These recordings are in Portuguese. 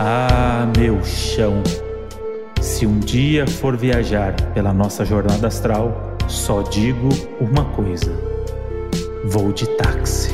Ah, meu chão. Se um dia for viajar pela nossa jornada astral, só digo uma coisa: vou de táxi.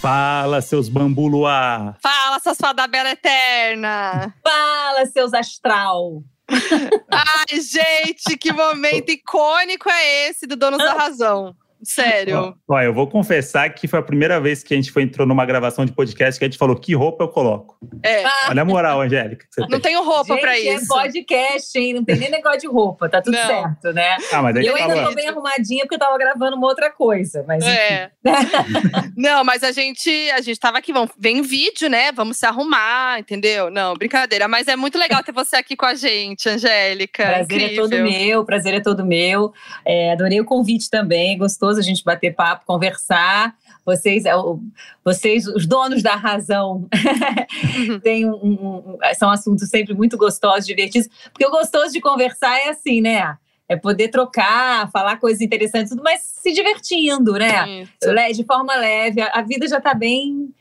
Fala, seus bambu luar! Fala, suas fada bela eterna! Fala, seus astral! Ai, gente, que momento icônico é esse do Donos da Razão? Sério. Olha, eu vou confessar que foi a primeira vez que a gente foi, entrou numa gravação de podcast que a gente falou que roupa eu coloco. É. Olha a moral, Angélica. que você Não tem. tenho roupa Gente, pra é isso. podcast, hein? Não tem nem negócio de roupa, tá tudo Não. certo, né? Ah, mas daí eu ainda tô bem arrumadinha porque eu tava gravando uma outra coisa, mas enfim. É. Não, mas a gente, a gente tava aqui, vamos, vem vídeo, né? Vamos se arrumar, entendeu? Não, brincadeira. Mas é muito legal ter você aqui com a gente, Angélica. Prazer é Incrível. todo meu, prazer é todo meu. É, adorei o convite também, gostoso a gente bater papo, conversar. Vocês, é, o- vocês, os donos da razão, têm um- um- um- são assuntos sempre muito gostosos, divertidos. Porque o gostoso de conversar é assim, né? É poder trocar, falar coisas interessantes, tudo, mas se divertindo, né? Isso, De forma leve. A vida já tá bem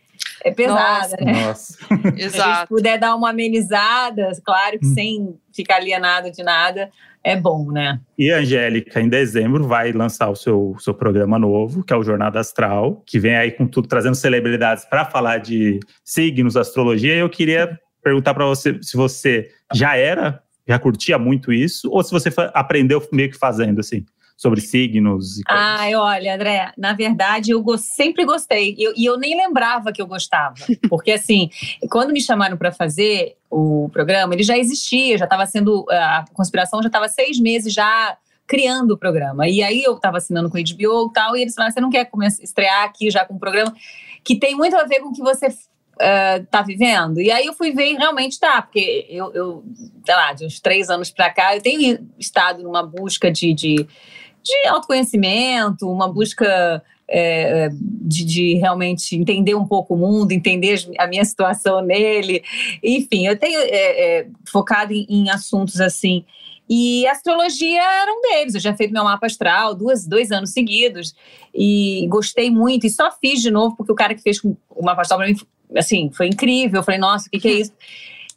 é, pesada, Nossa. né? Nossa. Se a gente Exato. puder dar uma amenizada, claro que Hum. sem ficar alienado de nada, é bom, né? E a Angélica, em dezembro, vai lançar o seu, seu programa novo, que é o Jornada Astral, que vem aí com tudo, trazendo celebridades para falar de signos, astrologia. E eu queria perguntar para você se você já era, já curtia muito isso, ou se você aprendeu meio que fazendo, assim, sobre signos e coisas. Ai, olha, André, na verdade eu sempre gostei e eu, e eu nem lembrava que eu gostava, porque assim, quando me chamaram para fazer o programa, ele já existia, já estava sendo a conspiração já estava seis meses já criando o programa e aí eu estava assinando com a HBO e tal e eles falaram, você não quer começar, estrear aqui já com um programa que tem muito a ver com o que você eh, tá vivendo? E aí eu fui ver e realmente tá, porque eu, eu sei lá, de uns três anos para cá, eu tenho estado numa busca de, de de autoconhecimento, uma busca é, de, de realmente entender um pouco o mundo, entender a minha situação nele. Enfim, eu tenho é, é, focado em, em assuntos assim. E astrologia era um deles. Eu já fiz meu mapa astral duas, dois anos seguidos e gostei muito. E só fiz de novo porque o cara que fez o mapa astral para mim, assim, foi incrível. Eu falei, nossa, o que, que é isso?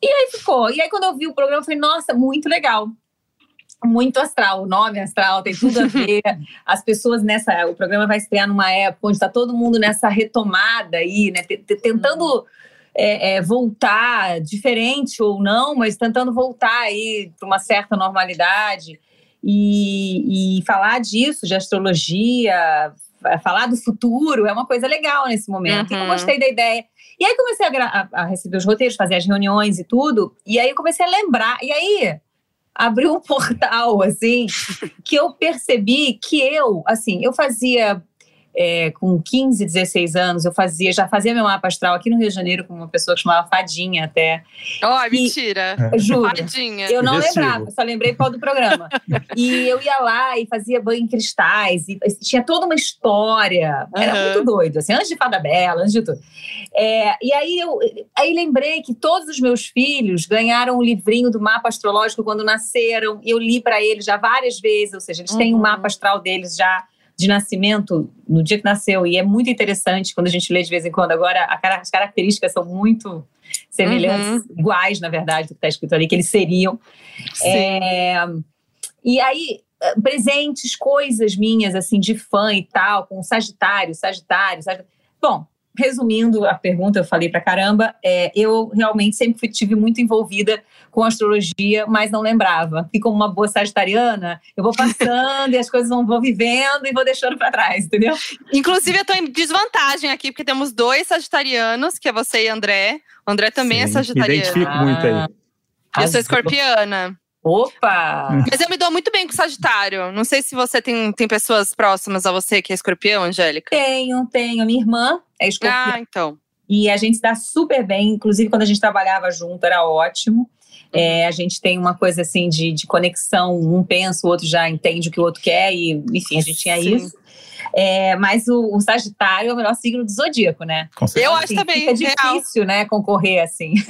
E aí ficou. E aí, quando eu vi o programa, eu falei, nossa, muito legal muito astral, o nome astral tem tudo a ver. As pessoas nessa, o programa vai estrear numa época onde está todo mundo nessa retomada aí, né? te- te- Tentando é, é, voltar, diferente ou não, mas tentando voltar aí para uma certa normalidade e, e falar disso, de astrologia, fa- falar do futuro é uma coisa legal nesse momento. E eu Uhum. gostei da ideia. E aí comecei a, a- a receber os roteiros, fazer as reuniões e tudo. E aí eu comecei a lembrar. E aí abriu um portal, assim, que eu percebi que eu, assim, eu fazia é, com 15, 16 anos, eu fazia, já fazia meu mapa astral aqui no Rio de Janeiro com uma pessoa que chamava Fadinha até. Ó, E- mentira. Juro. Fadinha. Eu não lembrava, só lembrei qual do programa. e eu ia lá e fazia banho em cristais, e tinha toda uma história. Era Aham. muito doido, assim, antes de Fada Bela, antes de tudo. É, e aí eu aí lembrei que todos os meus filhos ganharam o livrinho do mapa astrológico quando nasceram, e eu li para eles já várias vezes, ou seja, eles têm um Uhum. mapa astral deles já de nascimento no dia que nasceu, e é muito interessante quando a gente lê de vez em quando. Agora, a as características são muito semelhantes, iguais, na verdade, do que está escrito ali, que eles seriam. É, e aí, eh, presentes, coisas minhas, assim, de fã e tal, com Sagitário, Sagitário, Sagitário. Bom, resumindo a pergunta, eu falei pra caramba, é, eu realmente sempre fui, tive muito envolvida com astrologia, mas não lembrava. E como uma boa sagitariana, eu vou passando e as coisas vão, vou vivendo e vou deixando pra trás, entendeu? Inclusive, eu tô em desvantagem aqui, porque temos dois sagitarianos, que é você e André. O André também é Sim, sagitariano. Me identifico muito aí. Eu sou escorpiana. Opa! Mas eu me dou muito bem com Sagitário. Não sei se você tem, tem pessoas próximas a você que é escorpião, Angélica. Tenho, tenho. Minha irmã é escorpião. Ah, então. E a gente se dá super bem, inclusive quando a gente trabalhava junto era ótimo. É, a gente tem uma coisa assim de, de conexão, um pensa, o outro já entende o que o outro quer, e enfim, a gente tinha Sim. isso. É, mas o, o, Sagitário é o melhor signo do zodíaco, né? Eu acho assim, também. É difícil, né, concorrer assim.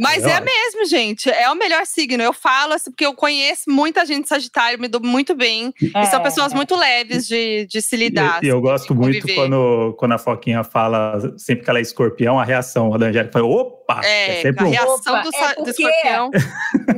Mas é, é mesmo, gente. É o melhor signo. Eu falo assim, porque eu conheço muita gente Sagitário, me dou muito bem. É, e são pessoas é. muito leves de, de se lidar. E, eu gosto muito quando, quando a Foquinha fala, sempre que ela é escorpião, a reação da Angélica foi: opa! É, é a reação opa, do, é do escorpião.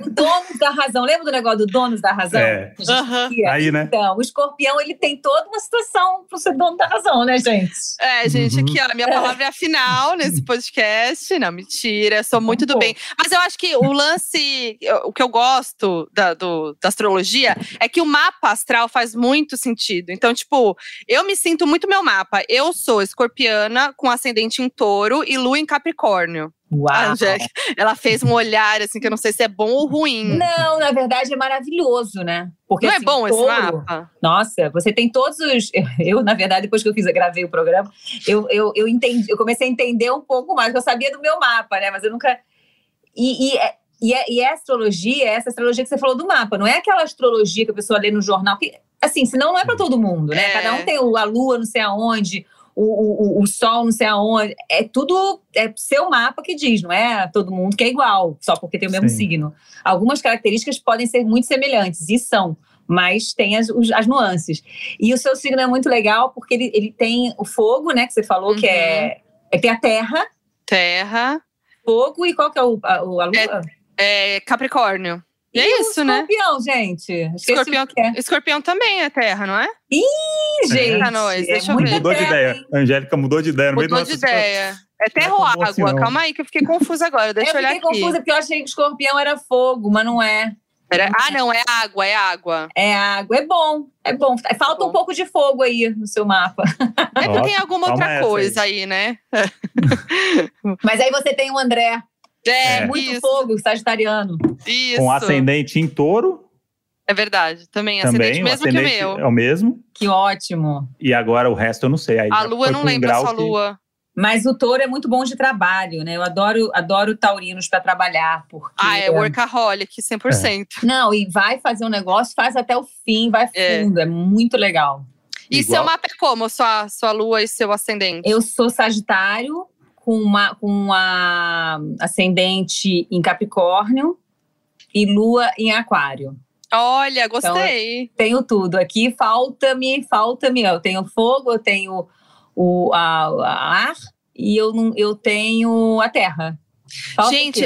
o dono da razão. Lembra do negócio do dono da razão? É. Uhum. Aí, né? Então, o escorpião, ele tem toda uma situação para ser dono da razão, né, gente? É, gente, aqui, ó, minha palavra é a final nesse podcast. Não, mentira, sou muito do bem. Mas eu acho que o lance, o que eu gosto da, do, da astrologia é que o mapa astral faz muito sentido. Então, tipo, eu me sinto muito meu mapa. Eu sou escorpiana com ascendente em touro e lua em capricórnio. Uau. A Angélica, ela fez um olhar assim que eu não sei se é bom ou ruim. Não, na verdade é maravilhoso, né? Porque, não é assim, é bom touro, esse mapa? Nossa, você tem todos os. Eu, na verdade, depois que eu fiz, eu gravei o programa, eu, eu, eu entendi, eu comecei a entender um pouco mais. Eu sabia do meu mapa, né? Mas eu nunca. E, e, é, e, é, e é astrologia, é essa astrologia que você falou do mapa, não é aquela astrologia que a pessoa lê no jornal, que, assim, senão não é para todo mundo, né? É. Cada um tem a lua, não sei aonde, o, o, o, sol, não sei aonde. É tudo é seu mapa que diz, não é todo mundo que é igual, só porque tem o mesmo Sim. signo. Algumas características podem ser muito semelhantes, e são, mas tem as, as nuances. E o seu signo é muito legal porque ele, ele tem o fogo, né, que você falou, uhum. que é, é. Tem a terra. Terra. Fogo, e qual que é o, a, a lua? É, é Capricórnio. E, é isso, escorpião, né? Escorpião, gente. Escorpião, é. escorpião também é terra, não é? Ih, gente. Tá nós, deixa é eu ver. Mudou de ideia. A Angélica mudou de ideia. Mudou de ideia. É terra ou água? Assim, Calma aí, que eu fiquei confusa agora. Deixa eu, olhar aqui. Eu fiquei confusa porque eu achei que escorpião era fogo, mas não é. Era... Ah, não, é água, é água. É água, é bom, é bom. Falta bom. um pouco de fogo aí no seu mapa. É que tem alguma outra coisa aí. aí, né? Mas aí você tem o André, é, é. muito isso. fogo, sagitariano. Isso. Com ascendente em touro. É verdade, também, também ascendente mesmo ascendente que o meu. É o mesmo. Que ótimo. E agora o resto eu não sei. Aí a lua, eu não lembro essa lua. Mas o touro é muito bom de trabalho, né? Eu adoro, adoro taurinos para trabalhar. Porque, ah, é workaholic, 100%. É. Não, e vai fazer um negócio, faz até o fim, vai é. fundo. É, é muito legal. E Igual. seu mapa é como? Sua, sua lua e seu ascendente? Eu sou Sagitário, com uma, com uma ascendente em Capricórnio e Lua em Aquário. Olha, gostei. Então, tenho tudo. Aqui falta-me, falta-me. Eu tenho fogo, eu tenho o a, a ar e eu, não, eu tenho a terra. Falta Gente,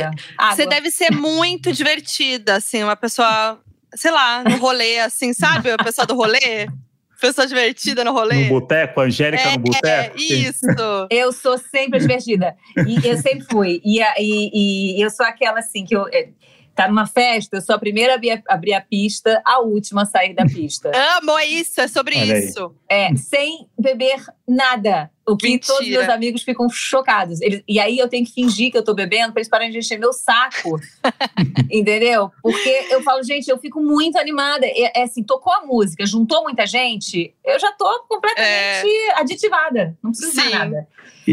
você deve ser muito divertida, assim, uma pessoa, sei lá, no rolê, assim, sabe? A pessoa do rolê. Pessoa divertida no rolê. No boteco, Angélica é, no boteco. Isso. eu sou sempre divertida. E eu sempre fui. E, e, e eu sou aquela assim que eu é, tá numa festa, eu sou a primeira a abrir, abrir a pista, a última a sair da pista. Amo, é isso, é sobre Olha isso. Aí. É, sem beber nada. O que Mentira. todos meus amigos ficam chocados. Eles, e aí eu tenho que fingir que eu tô bebendo pra eles pararem de encher meu saco. entendeu? Porque eu falo, gente, eu fico muito animada. É, é, assim, tocou a música, juntou muita gente, eu já tô completamente é. aditivada. Não preciso Sim. nada.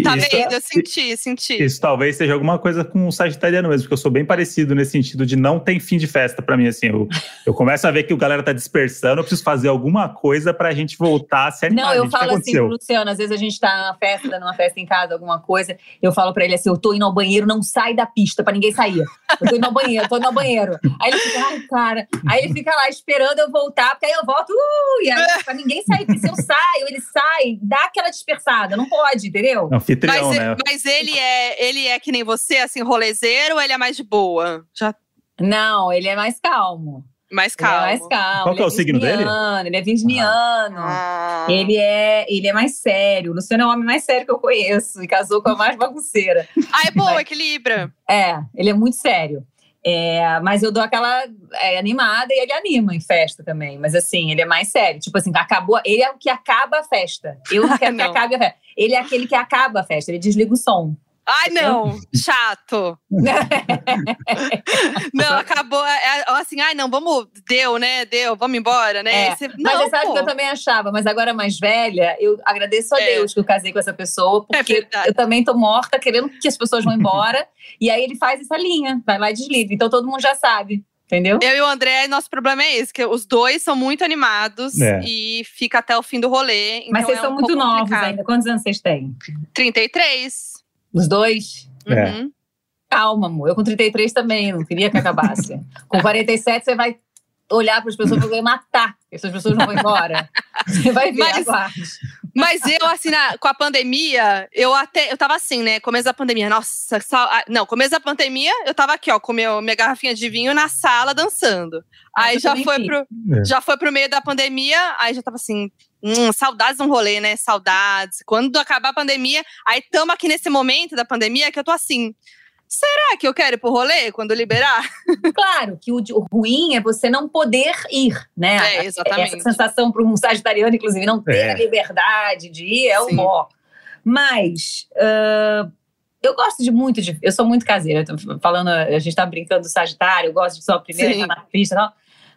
Tá isso, vendo? Eu senti, senti. Isso talvez seja alguma coisa com o sagitariano mesmo, porque eu sou bem parecido nesse sentido de não tem fim de festa para mim, assim. Eu, eu começo a ver que o galera tá dispersando, eu preciso fazer alguma coisa pra gente voltar a se animar. Não, eu falo assim pro Luciano, às vezes a gente tá numa festa, dando uma festa em casa, alguma coisa, eu falo pra ele assim, eu tô indo ao banheiro, não sai da pista pra ninguém sair. Eu tô indo ao banheiro, tô indo ao banheiro. Aí ele fica, ai, cara. Aí ele fica lá esperando eu voltar, porque aí eu volto, uh, e aí, pra ninguém sair, porque se eu saio, ele sai, dá aquela dispersada, não pode, entendeu? Anfitrião, mas, né? Mas ele é, ele é que nem você, assim, rolezeiro, ou ele é mais de boa? Já... Não, ele é mais calmo. Mais calmo. Ele é mais calmo. Qual que é, o signo dele? Ele é virginiano. Ah. Ele, é, ele é mais sério. O Luciano é o homem mais sério que eu conheço. E casou com a mais bagunceira. ah, é bom, equilibra. É, ele é muito sério. É, mas eu dou aquela é, animada e ele anima em festa também. Mas assim, ele é mais sério. Tipo assim, acabou. Ele é o que acaba a festa. Eu não quero que acabe a festa. Ele é aquele que acaba a festa, ele desliga o som. Ai, não, chato. não, acabou. É, é, assim, ai, não, vamos. Deu, né? Deu, vamos embora, né? É. Você, não, mas você sabe que eu também achava, mas agora mais velha, eu agradeço a é. Deus que eu casei com essa pessoa, é porque eu também tô morta, querendo que as pessoas vão embora. e aí ele faz essa linha, vai lá e desliga. Então todo mundo já sabe. Entendeu? Eu e o André, nosso problema é esse, que os dois são muito animados É. e fica até o fim do rolê. Mas então vocês é são um muito novos complicado. ainda. Quantos anos vocês têm? 33. Os dois? É. Uhum. Calma, amor. Eu com 33 também, não queria que acabasse. com 47, você vai olhar para as pessoas e vai matar. Essas pessoas não vão embora. Você vai ver, Mas-. Mas eu, assim, na- com a pandemia, eu até. Eu tava assim, né? Começo da pandemia. Nossa, sal- ah, não, começo da pandemia, eu tava aqui, ó, com meu, minha garrafinha de vinho na sala dançando. Aí eu já foi, fiz. pro, É. já foi pro meio da pandemia, aí já tava assim. Hum, saudades no rolê, né? Saudades. Quando acabar a pandemia, aí tamo aqui nesse momento da pandemia que eu tô assim. Será que eu quero ir pro rolê quando liberar? Claro que o, o ruim é você não poder ir, né? É, exatamente. Essa sensação para um sagitariano, inclusive, não ter É. a liberdade de ir é o mó. Mas ah, eu gosto de muito de. Eu sou muito caseira. eu tô falando, a gente tá brincando do Sagitário, eu gosto de ser a primeira Sim. na pista e tal.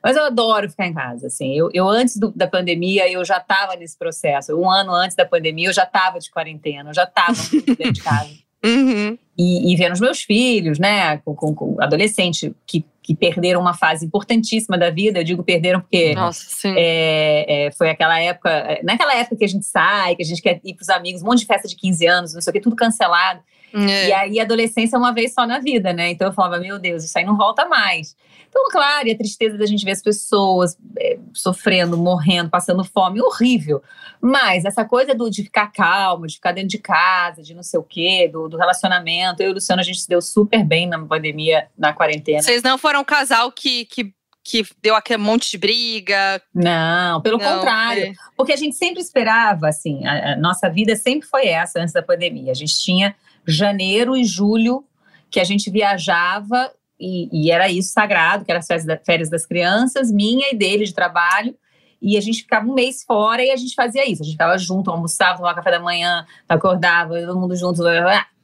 Mas eu adoro ficar em casa, assim. Eu, eu antes do- da pandemia, eu já estava nesse processo. Um ano antes da pandemia, eu já estava de quarentena, eu já estava dentro de casa Uhum. e, e vendo os meus filhos, né, com, com, com adolescentes que, que perderam uma fase importantíssima da vida. Eu digo perderam porque Nossa, é, é, foi aquela época, é, naquela época que a gente sai, que a gente quer ir pros amigos, um monte de festa de 15 anos, não sei o que, tudo cancelado. É. E aí a adolescência é uma vez só na vida, né? Então eu falava, meu Deus, isso aí não volta mais. Então, claro, e a tristeza da gente ver as pessoas é, sofrendo, morrendo, passando fome, horrível. Mas essa coisa do, de ficar calmo, de ficar dentro de casa, de não sei o quê, do, do relacionamento. Eu e o Luciano, a gente se deu super bem na pandemia, na quarentena. Vocês não foram um casal que, que, que deu aquele monte de briga. Não, pelo não, contrário. é. Porque a gente sempre esperava, assim, a, a nossa vida sempre foi essa antes da pandemia. A gente tinha janeiro e julho que a gente viajava e, e era isso sagrado, que era as férias, da- férias das crianças, minha e dele de trabalho. E a gente ficava um mês fora e a gente fazia isso. A gente ficava junto, almoçava, tomava café da manhã, acordava, todo mundo junto,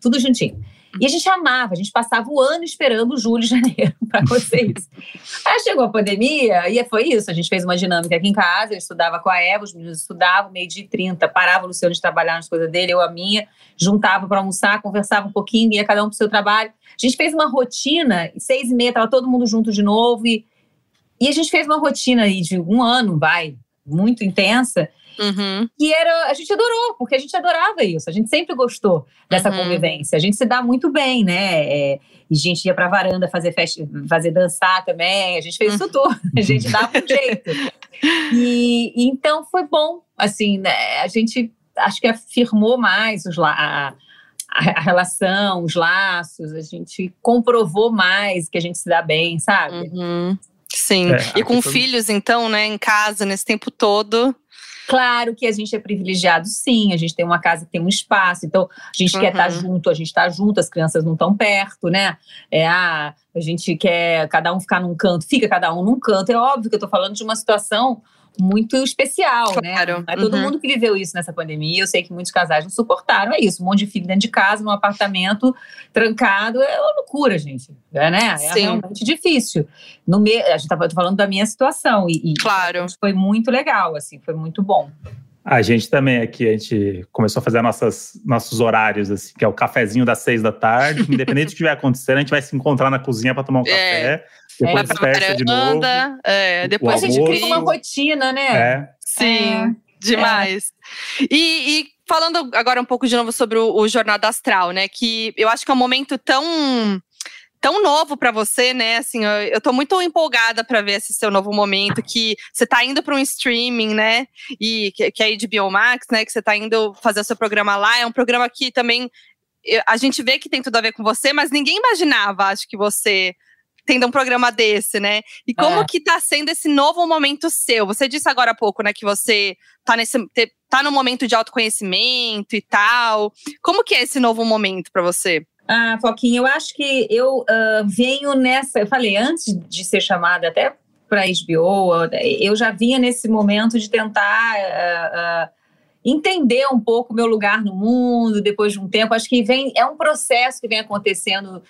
tudo juntinho. E a gente amava, a gente passava o ano esperando julho e janeiro para isso. Aí chegou a pandemia e foi isso. A gente fez uma dinâmica aqui em casa. Eu estudava com a Eva, os meninos estudavam, meio-dia e 30. Parava o Luciano de trabalhar nas coisas dele, eu a minha. Juntava para almoçar, conversava um pouquinho, ia cada um para o seu trabalho. A gente fez uma rotina, seis e meia, estava todo mundo junto de novo. E, e a gente fez uma rotina aí de um ano, vai, muito intensa. Uhum. E era, a gente adorou, porque a gente adorava isso. A gente sempre gostou dessa Uhum. convivência. A gente se dá muito bem, né? É, e a gente ia pra varanda fazer festa, fazer dançar também. A gente fez isso tudo. A gente dava um jeito. E, e então foi bom. Assim, né? A gente acho que afirmou mais os, la- a, a, relação, os laços. A gente comprovou mais que a gente se dá bem, sabe? Uhum. Sim. É, e com foi- filhos, então, né, em casa, nesse tempo todo. Claro que a gente é privilegiado, sim. A gente tem uma casa que tem um espaço, então a gente quer Uhum. estar junto, a gente está junto, as crianças não estão perto, né? É, ah, a gente quer cada um ficar num canto, fica cada um num canto. É óbvio que eu estou falando de uma situação muito especial, Claro, né? Não é todo uhum. mundo que viveu isso nessa pandemia. Eu sei que muitos casais não suportaram. É isso, um monte de filho dentro de casa, num apartamento trancado. É uma loucura, gente. É, né? É Sim. realmente difícil. No me... A gente estava falando da minha situação. E, e Claro. foi muito legal, assim, foi muito bom. A gente também aqui, a gente começou a fazer nossas, nossos horários, assim, que é o cafezinho das seis da tarde. Independente do que estiver acontecendo, a gente vai se encontrar na cozinha para tomar um É. café. Depois É, dispersa de novo. é, depois a gente almoço. cria uma rotina, né? É. Sim, demais. E, e falando agora um pouco de novo sobre o, o Jornada Astral, né? Que eu acho que é um momento tão tão novo pra você, né? Assim, eu, eu tô muito empolgada pra ver esse seu novo momento que você tá indo pra um streaming, né? E que, que é a HBO Max, né? Que você tá indo fazer o seu programa lá. É um programa que também eu- a gente vê que tem tudo a ver com você, mas ninguém imaginava, acho que você tendo um programa desse, né? E como É. que tá sendo esse novo momento seu? Você disse agora há pouco, né, que você tá nesse tá no momento de autoconhecimento e tal. Como que é esse novo momento pra você? Ah, Foquinha, eu acho que eu ah, venho nessa. Eu falei, antes de ser chamada até para HBO, eu já vinha nesse momento de tentar ah, ah, entender um pouco o meu lugar no mundo depois de um tempo. Acho que vem, é um processo que vem acontecendo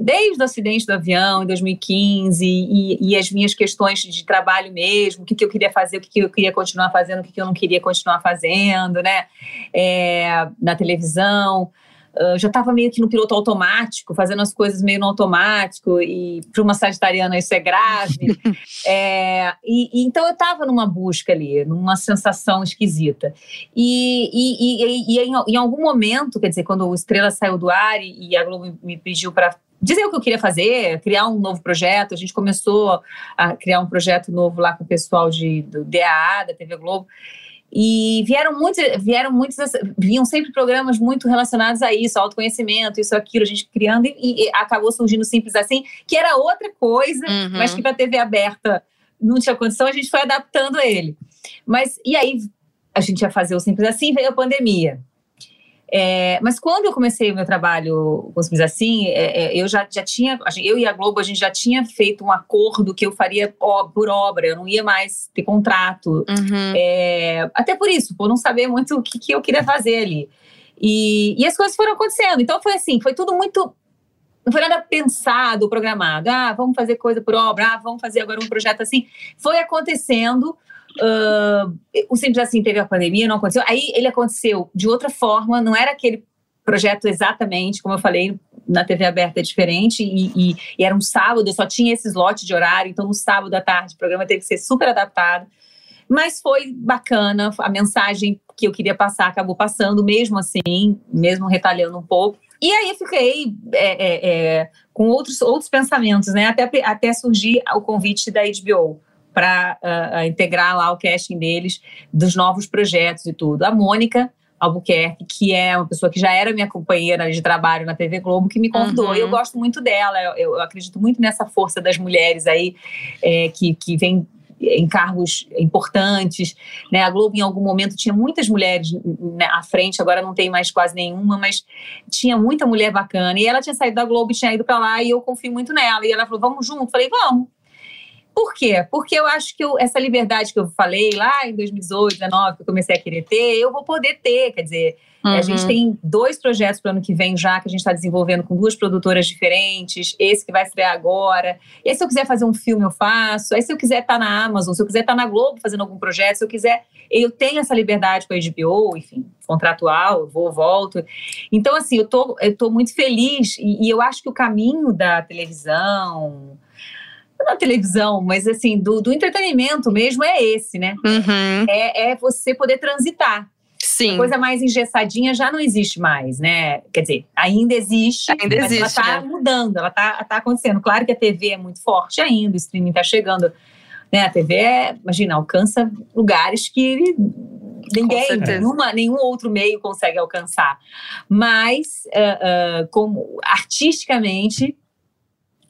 desde o acidente do avião em 2015 e, e as minhas questões de trabalho mesmo, o que, que eu queria fazer, o que, que eu queria continuar fazendo, o que, que eu não queria continuar fazendo, né? É, na televisão uh, já estava meio que no piloto automático, fazendo as coisas meio no automático, e para uma sagitariana isso é grave. é, e, e, então eu estava numa busca ali, numa sensação esquisita. E, e, e em, em, algum momento, quer dizer, quando o Estrela saiu do ar e, a Globo me pediu para dizer o que eu queria fazer, criar um novo projeto. A gente começou a criar um projeto novo lá com o pessoal de, do DAA, da TV Globo. E vieram muitos, vieram muitos, vinham sempre programas muito relacionados a isso, autoconhecimento, isso, aquilo, a gente criando, e, e acabou surgindo simples assim, que era outra coisa, uhum. mas que para a TV aberta não tinha condição, a gente foi adaptando ele. Mas, e aí, a gente ia fazer o simples assim, veio a pandemia. É, mas quando eu comecei o meu trabalho com os assim, é, é, eu já, já tinha, eu e a Globo, a gente já tinha feito um acordo que eu faria por obra, eu não ia mais ter contrato. Uhum. É, até por isso, por não saber muito o que, que eu queria fazer ali. E, e as coisas foram acontecendo. Então foi assim, foi tudo muito não foi nada pensado, programado. Ah, vamos fazer coisa por obra, ah, vamos fazer agora um projeto assim. Foi acontecendo. Uh, o Simples Assim teve a pandemia, não aconteceu. Aí ele aconteceu de outra forma, não era aquele projeto exatamente, como eu falei, na TV aberta é diferente, e, e, e era um sábado, só tinha esse slot de horário, então no sábado à tarde o programa teve que ser super adaptado. Mas foi bacana, a mensagem que eu queria passar acabou passando, mesmo assim, mesmo retalhando um pouco. E aí fiquei é, é, é, com outros, outros pensamentos, né? Até, até surgir o convite da HBO para uh, ah, ah, integrar lá o casting deles, dos novos projetos e tudo. A Mônica Albuquerque, que é uma pessoa que já era minha companheira de trabalho na TV Globo, que me convidou. Uhum. Eu gosto muito dela, eu, eu, acredito muito nessa força das mulheres aí, é, que, que vem em cargos importantes, né? A Globo em algum momento tinha muitas mulheres né, à frente, agora não tem mais quase nenhuma, mas tinha muita mulher bacana. E ela tinha saído da Globo e tinha ido para lá e eu confio muito nela. E ela falou: "Vamos junto". Falei: "Vamos". Por quê? Porque eu acho que eu, essa liberdade que eu falei lá em 2018, 2019, que eu comecei a querer ter, eu vou poder ter. Quer dizer, uhum. a gente tem dois projetos para o ano que vem já, que a gente está desenvolvendo com duas produtoras diferentes. Esse que vai estrear agora. E aí, se eu quiser fazer um filme, eu faço. Aí, se eu quiser estar tá na Amazon, se eu quiser estar tá na Globo fazendo algum projeto, se eu quiser. Eu tenho essa liberdade com a HBO, enfim, contratual, eu vou, volto. Então, assim, eu tô, eu tô muito feliz. e, e eu acho que o caminho da televisão na televisão, mas assim, do, do entretenimento mesmo é esse, né? Uhum. É, é você poder transitar. Sim. A coisa mais engessadinha já não existe mais, né? Quer dizer, ainda existe, ainda mas existe, ela está né? mudando, ela está tá acontecendo. Claro que a TV é muito forte ainda, o streaming está chegando. Né? A TV, é, imagina, alcança lugares que ninguém, nenhuma, nenhum outro meio consegue alcançar. Mas, uh, uh, como artisticamente,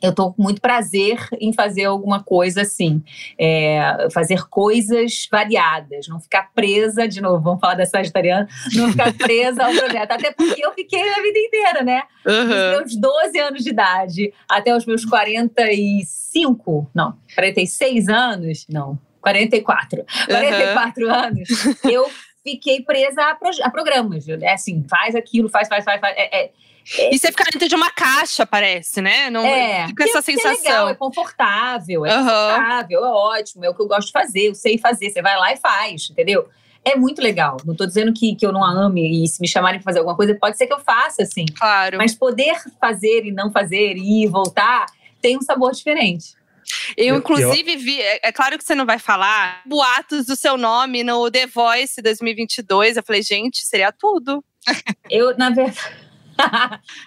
eu estou com muito prazer em fazer alguma coisa assim, é, fazer coisas variadas, não ficar presa, de novo, vamos falar da Sagitariana, não ficar presa ao projeto, até porque eu fiquei a vida inteira, né? Uhum. Dos meus 12 anos de idade até os meus 45, não, 46 anos, não, 44, 44 uhum. anos, eu fiquei presa a, pro, a programas, é assim, faz aquilo, faz, faz, faz, faz é, é e você fica dentro de uma caixa, parece, né? Não é, fica essa sensação. É legal, é confortável, é uhum. confortável, é ótimo, é o que eu gosto de fazer, eu sei fazer. Você vai lá e faz, entendeu? É muito legal. Não estou dizendo que, que eu não a ame e se me chamarem para fazer alguma coisa, pode ser que eu faça, assim. Claro. Mas poder fazer e não fazer, ir e voltar, tem um sabor diferente. Eu, inclusive, vi. É, é, claro que você não vai falar boatos do seu nome no The Voice 2022. Eu falei, gente, seria tudo. Eu, na verdade.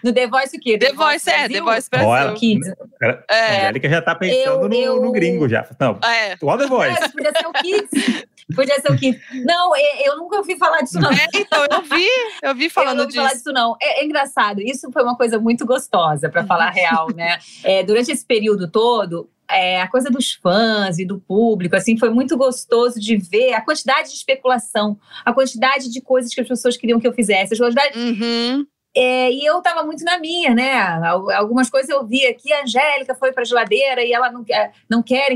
No The Voice o quê? The, The Voice, Voice é, The Voice Brasil. Olha, Kids. É. A Angélica já tá pensando eu, no, eu... no, gringo já. Não, é. igual The Voice. É, podia ser o Kids. Podia ser o Kids. Não, eu nunca ouvi falar disso não. É, então, eu vi, eu vi falando eu não ouvi disso. falar disso não. É, é, engraçado, isso foi uma coisa muito gostosa, para falar real, né? É, durante esse período todo, é, a coisa dos fãs e do público, assim, foi muito gostoso de ver a quantidade de especulação, a quantidade de coisas que as pessoas queriam que eu fizesse, a quantidade, uhum. É, e eu estava muito na minha, né? Algumas coisas eu vi aqui, a Angélica foi para a geladeira e ela não, não quer.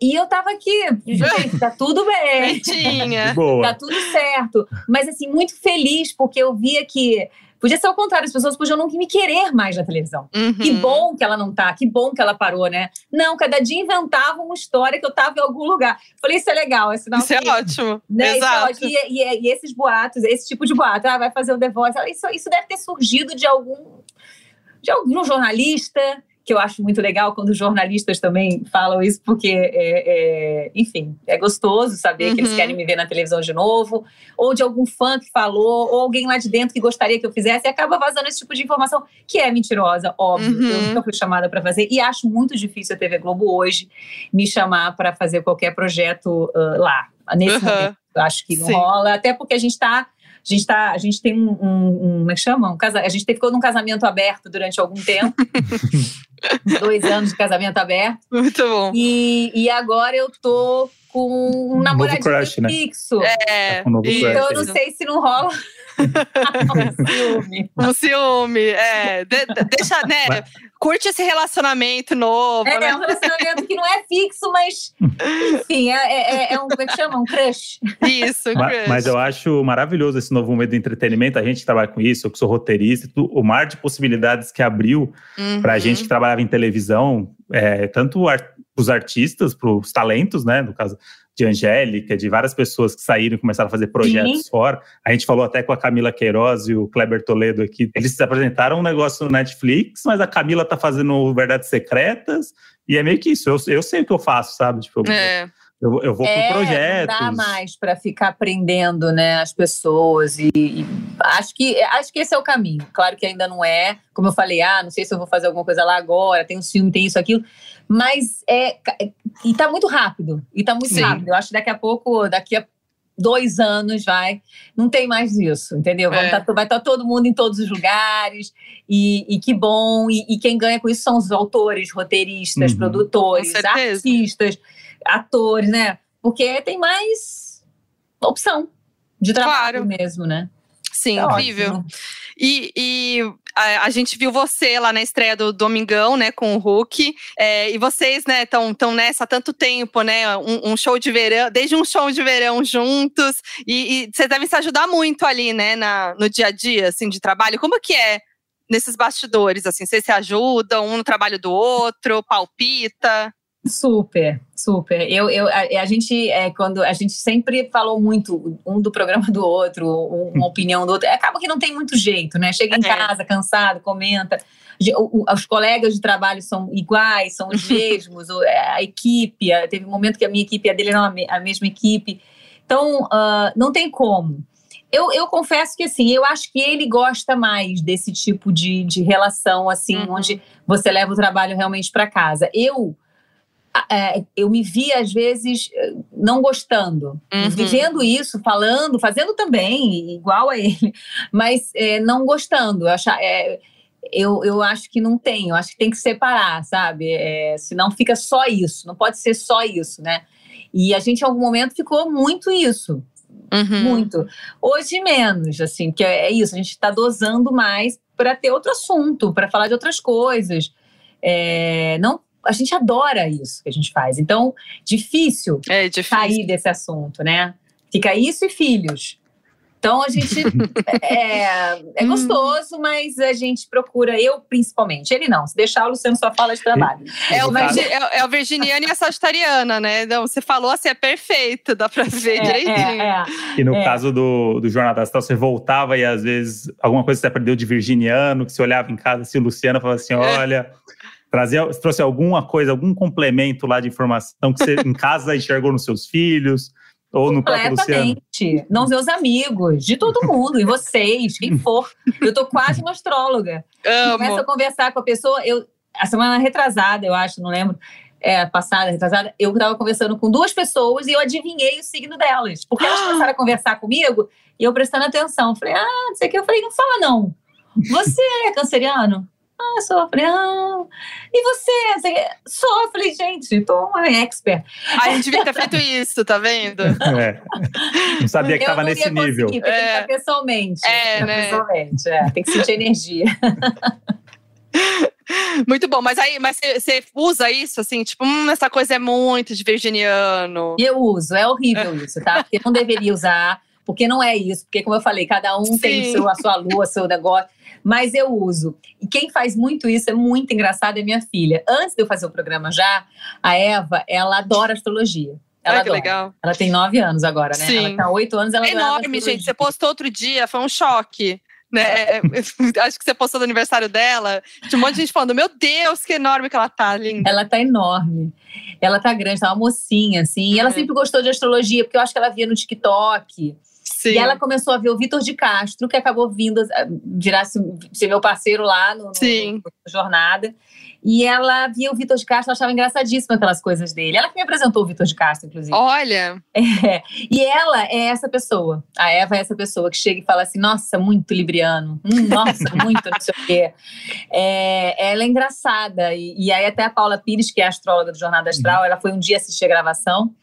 E eu estava aqui, gente, tá tudo bem. Tinha. tá tudo certo. Mas, assim, muito feliz, porque eu via que Podia ser ao contrário, as pessoas podiam não me querer mais na televisão. Uhum. Que bom que ela não tá, que bom que ela parou, né? Não, cada dia inventava uma história que eu tava em algum lugar. Falei, isso é legal, é sinal Isso é ótimo. né? Isso é Exato. ótimo. E, e- e esses boatos, esse tipo de boato, ah, vai fazer o The Voice, isso, isso deve ter surgido de algum de algum jornalista, que eu acho muito legal quando os jornalistas também falam isso, porque, é, é, enfim, é gostoso saber que eles Uhum. querem me ver na televisão de novo, ou de algum fã que falou, ou alguém lá de dentro que gostaria que eu fizesse, e acaba vazando esse tipo de informação, que é mentirosa, óbvio. Uhum. Eu nunca fui chamada para fazer, e acho muito difícil a TV Globo hoje me chamar para fazer qualquer projeto ah, lá, nesse Uhum. momento. Eu acho que não Sim. rola, até porque a gente está a gente, tá, a gente tem um, um, um- Como é que chama? Um casa, a gente ficou num casamento aberto durante algum tempo. dois anos de casamento aberto. Muito bom. E, e agora eu tô com um novo namoradinho crush, né? fixo. É, Tá um isso. crush. Então eu não sei se não rola um ciúme. Um ciúme, é. De- de- deixa, né? Mas- Curte esse relacionamento novo, É, né? é um relacionamento que não é fixo, mas enfim, é, é, é um. Como é que chama? Um crush. Isso, Ma- crush. Mas eu acho maravilhoso esse novo meio do entretenimento. A gente trabalha com isso, eu que sou roteirista, tu- o mar de possibilidades que abriu Uhum. para a gente que trabalhava em televisão, é, tanto para os artistas, para os talentos, né? No caso de Angélica, de várias pessoas que saíram e começaram a fazer projetos fora. A gente falou até com a Camila Queiroz e o Kleber Toledo aqui. Eles apresentaram um negócio no Netflix, mas a Camila tá fazendo Verdades Secretas. E é meio que isso. Eu, eu sei o que eu faço, sabe? Tipo, eu- É. eu, eu vou É, pro projetos. Não dá mais para ficar prendendo né, as pessoas. E, e acho, que, acho que esse é o caminho. Claro que ainda não é. Como eu falei, ah, não sei se eu vou fazer alguma coisa lá agora, tem um ciúme, tem isso, aquilo. Mas é. E tá muito rápido. E tá muito Sim. rápido. Eu acho que daqui a pouco, daqui a dois anos, vai. Não tem mais isso, entendeu? É. tá- vai estar todo mundo em todos os lugares. E, e que bom. E, e quem ganha com isso são os autores, roteiristas, Uhum. produtores, artistas, atores, né? Porque tem mais opção de trabalho Claro. mesmo, né? Sim, É incrível. ótimo. E, e a, a gente viu você lá na estreia do Domingão, né, com o Hulk. É, e vocês, né, estão tão nessa há tanto tempo, né? Um, um show de verão, desde um show de verão juntos. E, e vocês devem se ajudar muito ali, né, na, no dia a dia, assim, de trabalho. Como que é nesses bastidores, assim? Vocês se ajudam, um no trabalho do outro, palpita? Super, super. Eu, eu, a, a gente, é, quando a gente sempre falou muito um do programa do outro, um- uma opinião do outro, acaba que não tem muito jeito, né? Chega em É. casa cansado, comenta. Ge- o- o- Os colegas de trabalho são iguais, são os mesmos, é, a equipe, a- teve um momento que a minha equipe e a dele eram a, me- a mesma equipe. Então, ah, não tem como. Eu, eu confesso que, assim, eu acho que ele gosta mais desse tipo de, de relação, assim, Uhum. onde você leva o trabalho realmente para casa. Eu é, eu me vi, às vezes, eh, não gostando. Uhum. Vivendo isso, falando, fazendo também, igual a ele, mas eh, não gostando. Eu, acha- eh, eu, eu acho que não tem, eu acho que tem que separar, sabe? Eh, senão fica só isso, não pode ser só isso, né? E a gente, em algum momento, ficou muito isso, Uhum. muito. Hoje, menos, assim, que é, é isso, a gente está dosando mais para ter outro assunto, para falar de outras coisas. É, não, a gente adora isso que a gente faz. Então, difícil É difícil. sair desse assunto, né? Fica isso e filhos. Então a gente é, é Hum. gostoso, mas a gente procura, eu principalmente, ele não. Se deixar, o Luciano só fala de trabalho. É o, Mas- é, é o virginiano e a sagitariana, né? Não, você falou assim, é perfeito, dá pra ver É, direitinho. é, é. E no É. caso do, do Jornada Astral, você voltava e às vezes alguma coisa você aprendeu de virginiano, que você olhava em casa, assim, o Luciano falava assim: É. olha, você trouxe alguma coisa, algum complemento lá de informação que você em casa enxergou nos seus filhos, ou no próprio Luciano. Completamente. Nos meus amigos, de todo mundo, e vocês, quem for. Eu tô quase uma astróloga. Começa a Amo. conversar com a pessoa. Eu, a semana retrasada, eu acho, não lembro. É, passada, retrasada, eu estava conversando com duas pessoas e eu adivinhei o signo delas. Porque elas começaram a conversar comigo e eu prestando atenção. Falei, ah, não sei o que. Eu falei, não fala não. Você é canceriano? Ah, Falei, ah. E você? Sou. Eu Falei, gente, tô uma expert. A gente devia ter feito isso, tá vendo? É. Não sabia que estava não nesse nível. conseguir, tem que É. estar pessoalmente. É, Tem que estar né? Pessoalmente, é. Tem que sentir energia. Muito bom. Mas aí, mas você- você usa isso assim, tipo, hum, essa coisa é muito de virginiano. E eu uso, é horrível isso, tá? Porque não deveria usar, porque não é isso. Porque, como eu falei, cada um Sim. tem seu, a sua lua, seu negócio. Mas eu uso. E quem faz muito isso é muito engraçado, é minha filha. Antes de eu fazer o programa já, a Eva, ela adora astrologia. Ela Ai, que adora. legal. Ela tem nove anos agora, né? Sim. Ela tá oito anos, ela É enorme, gente. Você postou outro dia, foi um choque. Né? É, é, acho que você postou do aniversário dela. Tinha um monte de gente falando: Meu Deus, que enorme que ela tá, linda. Ela tá enorme. Ela tá grande, tá uma mocinha, assim. E ela uhum. sempre gostou de astrologia, porque eu acho que ela via no TikTok. Sim. E ela começou a ver o Vitor de Castro, que acabou vindo virar ser meu parceiro lá no, no, no Jornada. E ela via o Vitor de Castro, achava engraçadíssima aquelas coisas dele. Ela que me apresentou o Vitor de Castro, inclusive. Olha! É. E ela é essa pessoa. A Eva é essa pessoa que chega e fala assim: nossa, muito libriano. Hum, nossa, muito não sei o quê. É, ela é engraçada. E, e, aí, até a Paula Pires, que é astróloga do Jornada Astral, uhum. ela foi um dia assistir a gravação.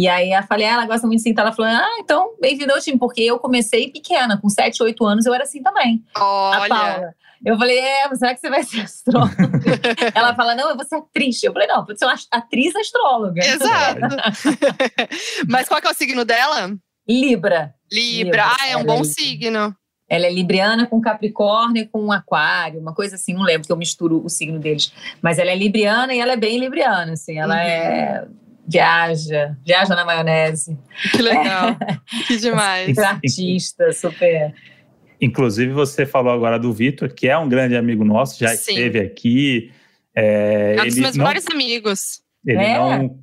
E aí eu falei, ah, ela gosta muito de então Ela falou, ah, então bem-vindo ao time, porque eu comecei pequena, com 7, 8 anos eu era assim também. Olha. A Paula. Eu falei, é, será que você vai ser astróloga? ela fala, não, eu vou ser atriz. Eu falei, não, vou ser uma atriz astróloga. Exato. Mas qual que é o signo dela? Libra. Libra, Libra. ah, é um bom é signo. Ela é libriana com Capricórnio e com Aquário, uma coisa assim, não lembro que eu misturo o signo deles. Mas ela é libriana e ela é bem libriana, assim, ela uhum. é viaja, viaja na maionese. Que legal, que demais. Super artista, super. Inclusive, você falou agora do Vitor, que é um grande amigo nosso, já Sim. esteve aqui. É, é um dos meus não, melhores amigos. Ele é. não.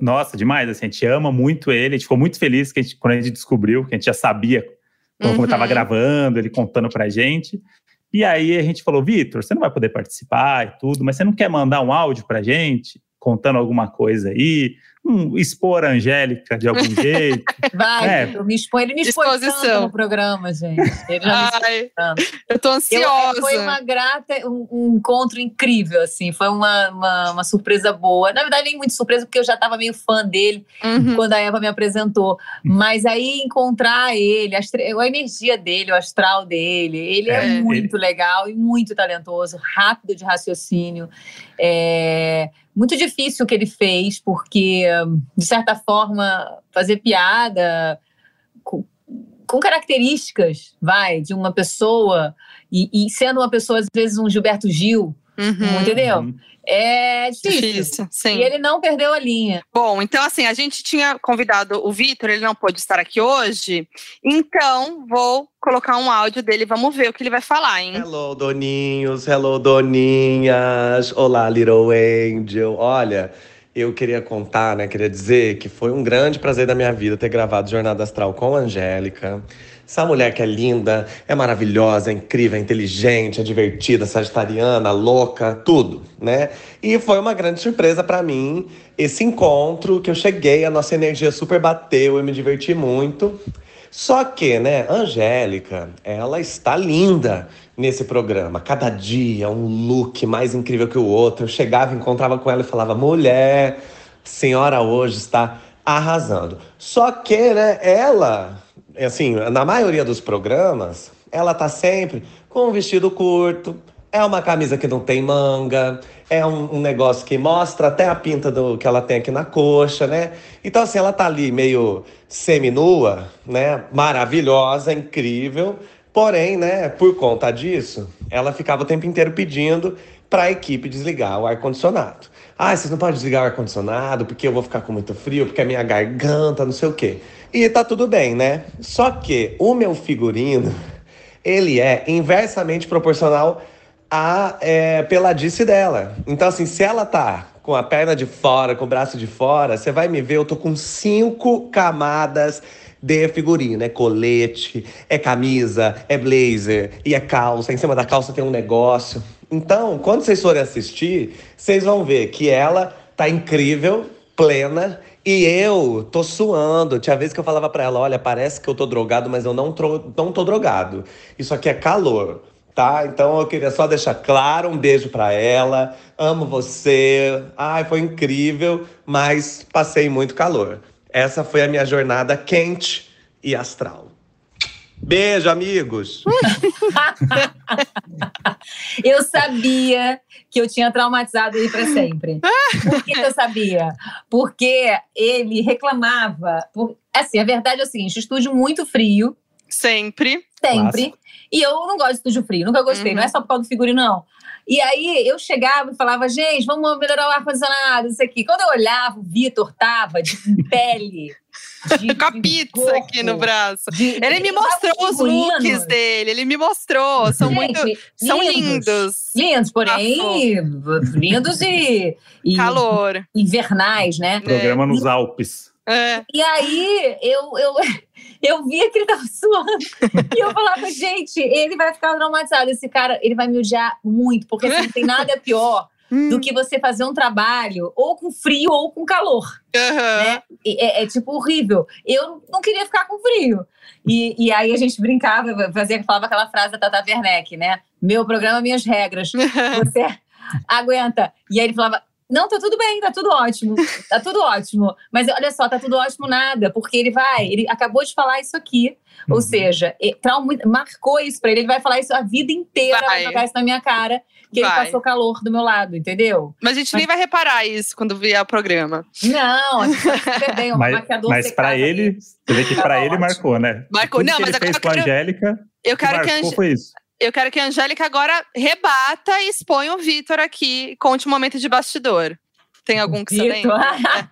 Nossa, demais. Assim, a gente ama muito ele. A gente ficou muito feliz que a gente, quando a gente descobriu, que a gente já sabia como uhum. estava gravando, ele contando pra gente. E aí a gente falou, Vitor, você não vai poder participar e tudo, mas você não quer mandar um áudio pra gente? Contando alguma coisa aí, um, expor a Angélica de algum jeito. Vai, é. eu me expõe, ele me expõe tanto no programa, gente. Ele já Ai, eu tô ansiosa. Eu, foi uma grata, um, um, encontro incrível, assim, foi uma, uma, uma, surpresa boa. Na verdade, nem muito surpresa, porque eu já estava meio fã dele uhum. quando a Eva me apresentou. Mas aí encontrar ele, a, a energia dele, o astral dele, ele é, é muito ele... legal e muito talentoso, rápido de raciocínio. É, muito difícil o que ele fez, porque, de certa forma, fazer piada com, com características, vai, de uma pessoa, e, e, sendo uma pessoa, às vezes, um Gilberto Gil, uhum, entendeu? Uhum. É difícil. difícil sim. E ele não perdeu a linha. Bom, então assim, a gente tinha convidado o Vitor, ele não pôde estar aqui hoje, então vou colocar um áudio dele, vamos ver o que ele vai falar, hein? Hello, doninhos, hello, doninhas, olá, little angel. Olha, eu queria contar, né, queria dizer que foi um grande prazer da minha vida ter gravado Jornada Astral com a Angélica. Essa mulher que é linda, é maravilhosa, é incrível, é inteligente, é divertida, sagitariana, louca, tudo, né? E foi uma grande surpresa para mim esse encontro que eu cheguei, a nossa energia super bateu, eu me diverti muito. Só que, né, Angélica, ela está linda nesse programa. Cada dia um look mais incrível que o outro. Eu chegava, encontrava com ela e falava: "Mulher, senhora hoje está arrasando". Só que, né, ela assim, na maioria dos programas, ela tá sempre com um vestido curto, é uma camisa que não tem manga, é um, um, negócio que mostra até a pinta do que ela tem aqui na coxa, né? Então, assim, ela tá ali meio semi-nua, né? Maravilhosa, incrível. Porém, né, por conta disso, ela ficava o tempo inteiro pedindo para a equipe desligar o ar-condicionado. Ah, vocês não podem desligar o ar-condicionado porque eu vou ficar com muito frio, porque a minha garganta, não sei o quê. E tá tudo bem, né? Só que o meu figurino, ele é inversamente proporcional à é, peladice dela. Então, assim, se ela tá com a perna de fora, com o braço de fora, você vai me ver, eu tô com cinco camadas de figurino. É colete, é camisa, é blazer e é calça. Em cima da calça tem um negócio. Então, quando vocês forem assistir, vocês vão ver que ela tá incrível, plena e eu tô suando. Tinha vez que eu falava para ela: olha, parece que eu tô drogado, mas eu não, não tô drogado. Isso aqui é calor, tá? Então eu queria só deixar claro: um beijo para ela. Amo você. Ai, foi incrível, mas passei muito calor. Essa foi a minha jornada quente e astral. Beijo, amigos! eu sabia que eu tinha traumatizado ele para sempre. Por que, que, eu sabia? Porque ele reclamava. Por... Assim, a verdade é o seguinte: estúdio muito frio. Sempre. Sempre. E eu não gosto de estúdio frio, nunca gostei. Uhum. Não é só por causa do figurino, não. E aí eu chegava e falava, gente, vamos melhorar o ar-condicionado, isso aqui. Quando eu olhava, o Vitor tava de pele. De, Com a pizza corpo, aqui no braço. De, ele me mostrou os looks dele, ele me mostrou. São gente, muito. Lindos, são lindos. Lindos, porém, lindos e, e. Calor. Invernais, né? Programa é. nos Alpes. É. E aí eu, eu, eu via que ele tava suando. e eu falava, gente, ele vai ficar traumatizado. Esse cara, ele vai me odiar muito, porque assim, não tem nada pior do que você fazer um trabalho ou com frio ou com calor. Uhum. Né? É, é, tipo horrível. Eu não queria ficar com frio. E, e aí a gente brincava, fazia, falava aquela frase da Tata Werneck, né? Meu programa, minhas regras. Você aguenta. E aí ele falava: não, tá tudo bem, tá tudo ótimo. Tá tudo ótimo. Mas olha só, tá tudo ótimo nada, porque ele vai, ele acabou de falar isso aqui. Uhum. Ou seja, trauma, marcou isso pra ele, ele vai falar isso a vida inteira, vai, vai jogar isso na minha cara, que vai. ele passou calor do meu lado, entendeu? Mas a gente mas... nem vai reparar isso quando vier o programa. Não, a gente vai super bem, um mas, maquiador Mas pra ele, você vê que pra tá ele ótimo. marcou, né? Marcou, Tudo não, mas ele fez com a Angélica. Eu quero que, que a foi isso. Eu quero que a Angélica agora rebata e exponha o Vitor aqui, conte um momento de bastidor. Tem algum que você lembra?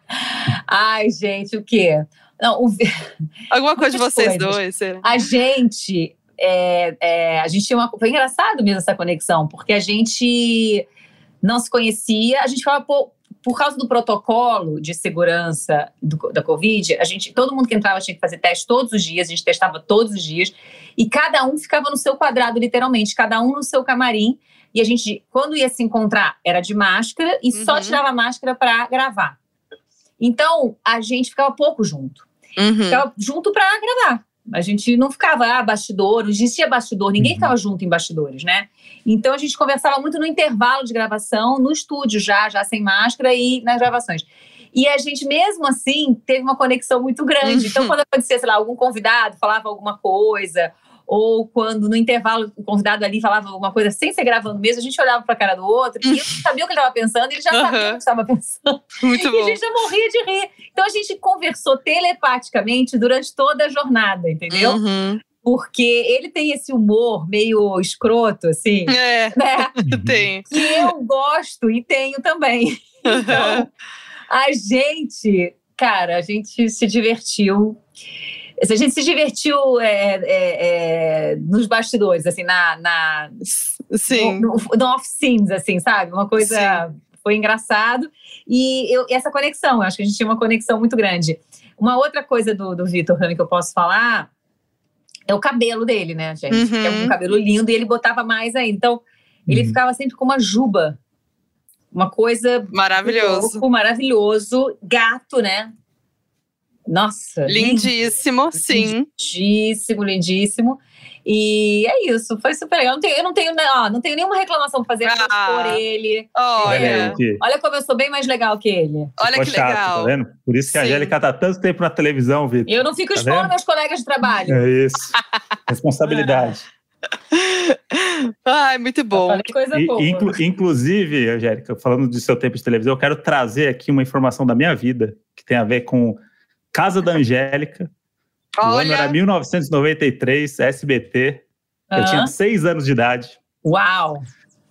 Ai, gente, o quê? Não, o... Alguma coisa de vocês coisas. dois. Será? A gente. É, é, a gente tinha uma. Foi engraçado mesmo essa conexão, porque a gente não se conhecia, a gente ficava por, por causa do protocolo de segurança do, da Covid, a gente, todo mundo que entrava tinha que fazer teste todos os dias, a gente testava todos os dias, e cada um ficava no seu quadrado, literalmente, cada um no seu camarim. E a gente, quando ia se encontrar, era de máscara e uhum. só tirava máscara para gravar. Então, a gente ficava pouco junto. Uhum. Ficava junto para gravar. A gente não ficava, ah, bastidor, não existia bastidor, ninguém uhum. ficava junto em bastidores, né? Então a gente conversava muito no intervalo de gravação, no estúdio já, já sem máscara e nas gravações. E a gente, mesmo assim, teve uma conexão muito grande. Então, uhum. quando acontecia, sei lá, algum convidado falava alguma coisa, ou quando no intervalo o convidado ali falava alguma coisa sem ser gravando mesmo, a gente olhava para a cara do outro e eu sabia o que ele estava pensando, e ele já uhum. sabia o que estava pensando. Muito e bom. a gente já morria de rir. Então a gente conversou telepaticamente durante toda a jornada, entendeu? Uhum. Porque ele tem esse humor meio escroto, assim. É, né? tem. Que eu gosto e tenho também. Então, a gente, cara, a gente se divertiu a gente se divertiu é, é, é, nos bastidores, assim, na, na Sim. no, no off-scenes, assim, sabe? Uma coisa Sim. foi engraçado. E eu, essa conexão, eu acho que a gente tinha uma conexão muito grande. Uma outra coisa do, do Vitor que eu posso falar é o cabelo dele, né, gente? Uhum. É um cabelo lindo e ele botava mais aí. Então, ele uhum. ficava sempre com uma juba. Uma coisa maravilhoso, louco, maravilhoso, gato, né? Nossa. Lindíssimo, sim. Lindíssimo, lindíssimo. E é isso, foi super legal. Eu não tenho, eu não tenho, ó, não tenho nenhuma reclamação pra fazer ah, por ele. Olha. olha como eu sou bem mais legal que ele. Olha que chato, legal. Tá vendo? Por isso que Sim. a Angélica tá tanto tempo na televisão, Vitor. Eu não fico tá expondo meus colegas de trabalho. É isso. Responsabilidade. Ai, muito bom. Coisa boa. Inclu inclusive, Angélica, falando do seu tempo de televisão, eu quero trazer aqui uma informação da minha vida que tem a ver com Casa da Angélica. Olha. O ano era 1993, SBT. Uhum. Eu tinha seis anos de idade. Uau!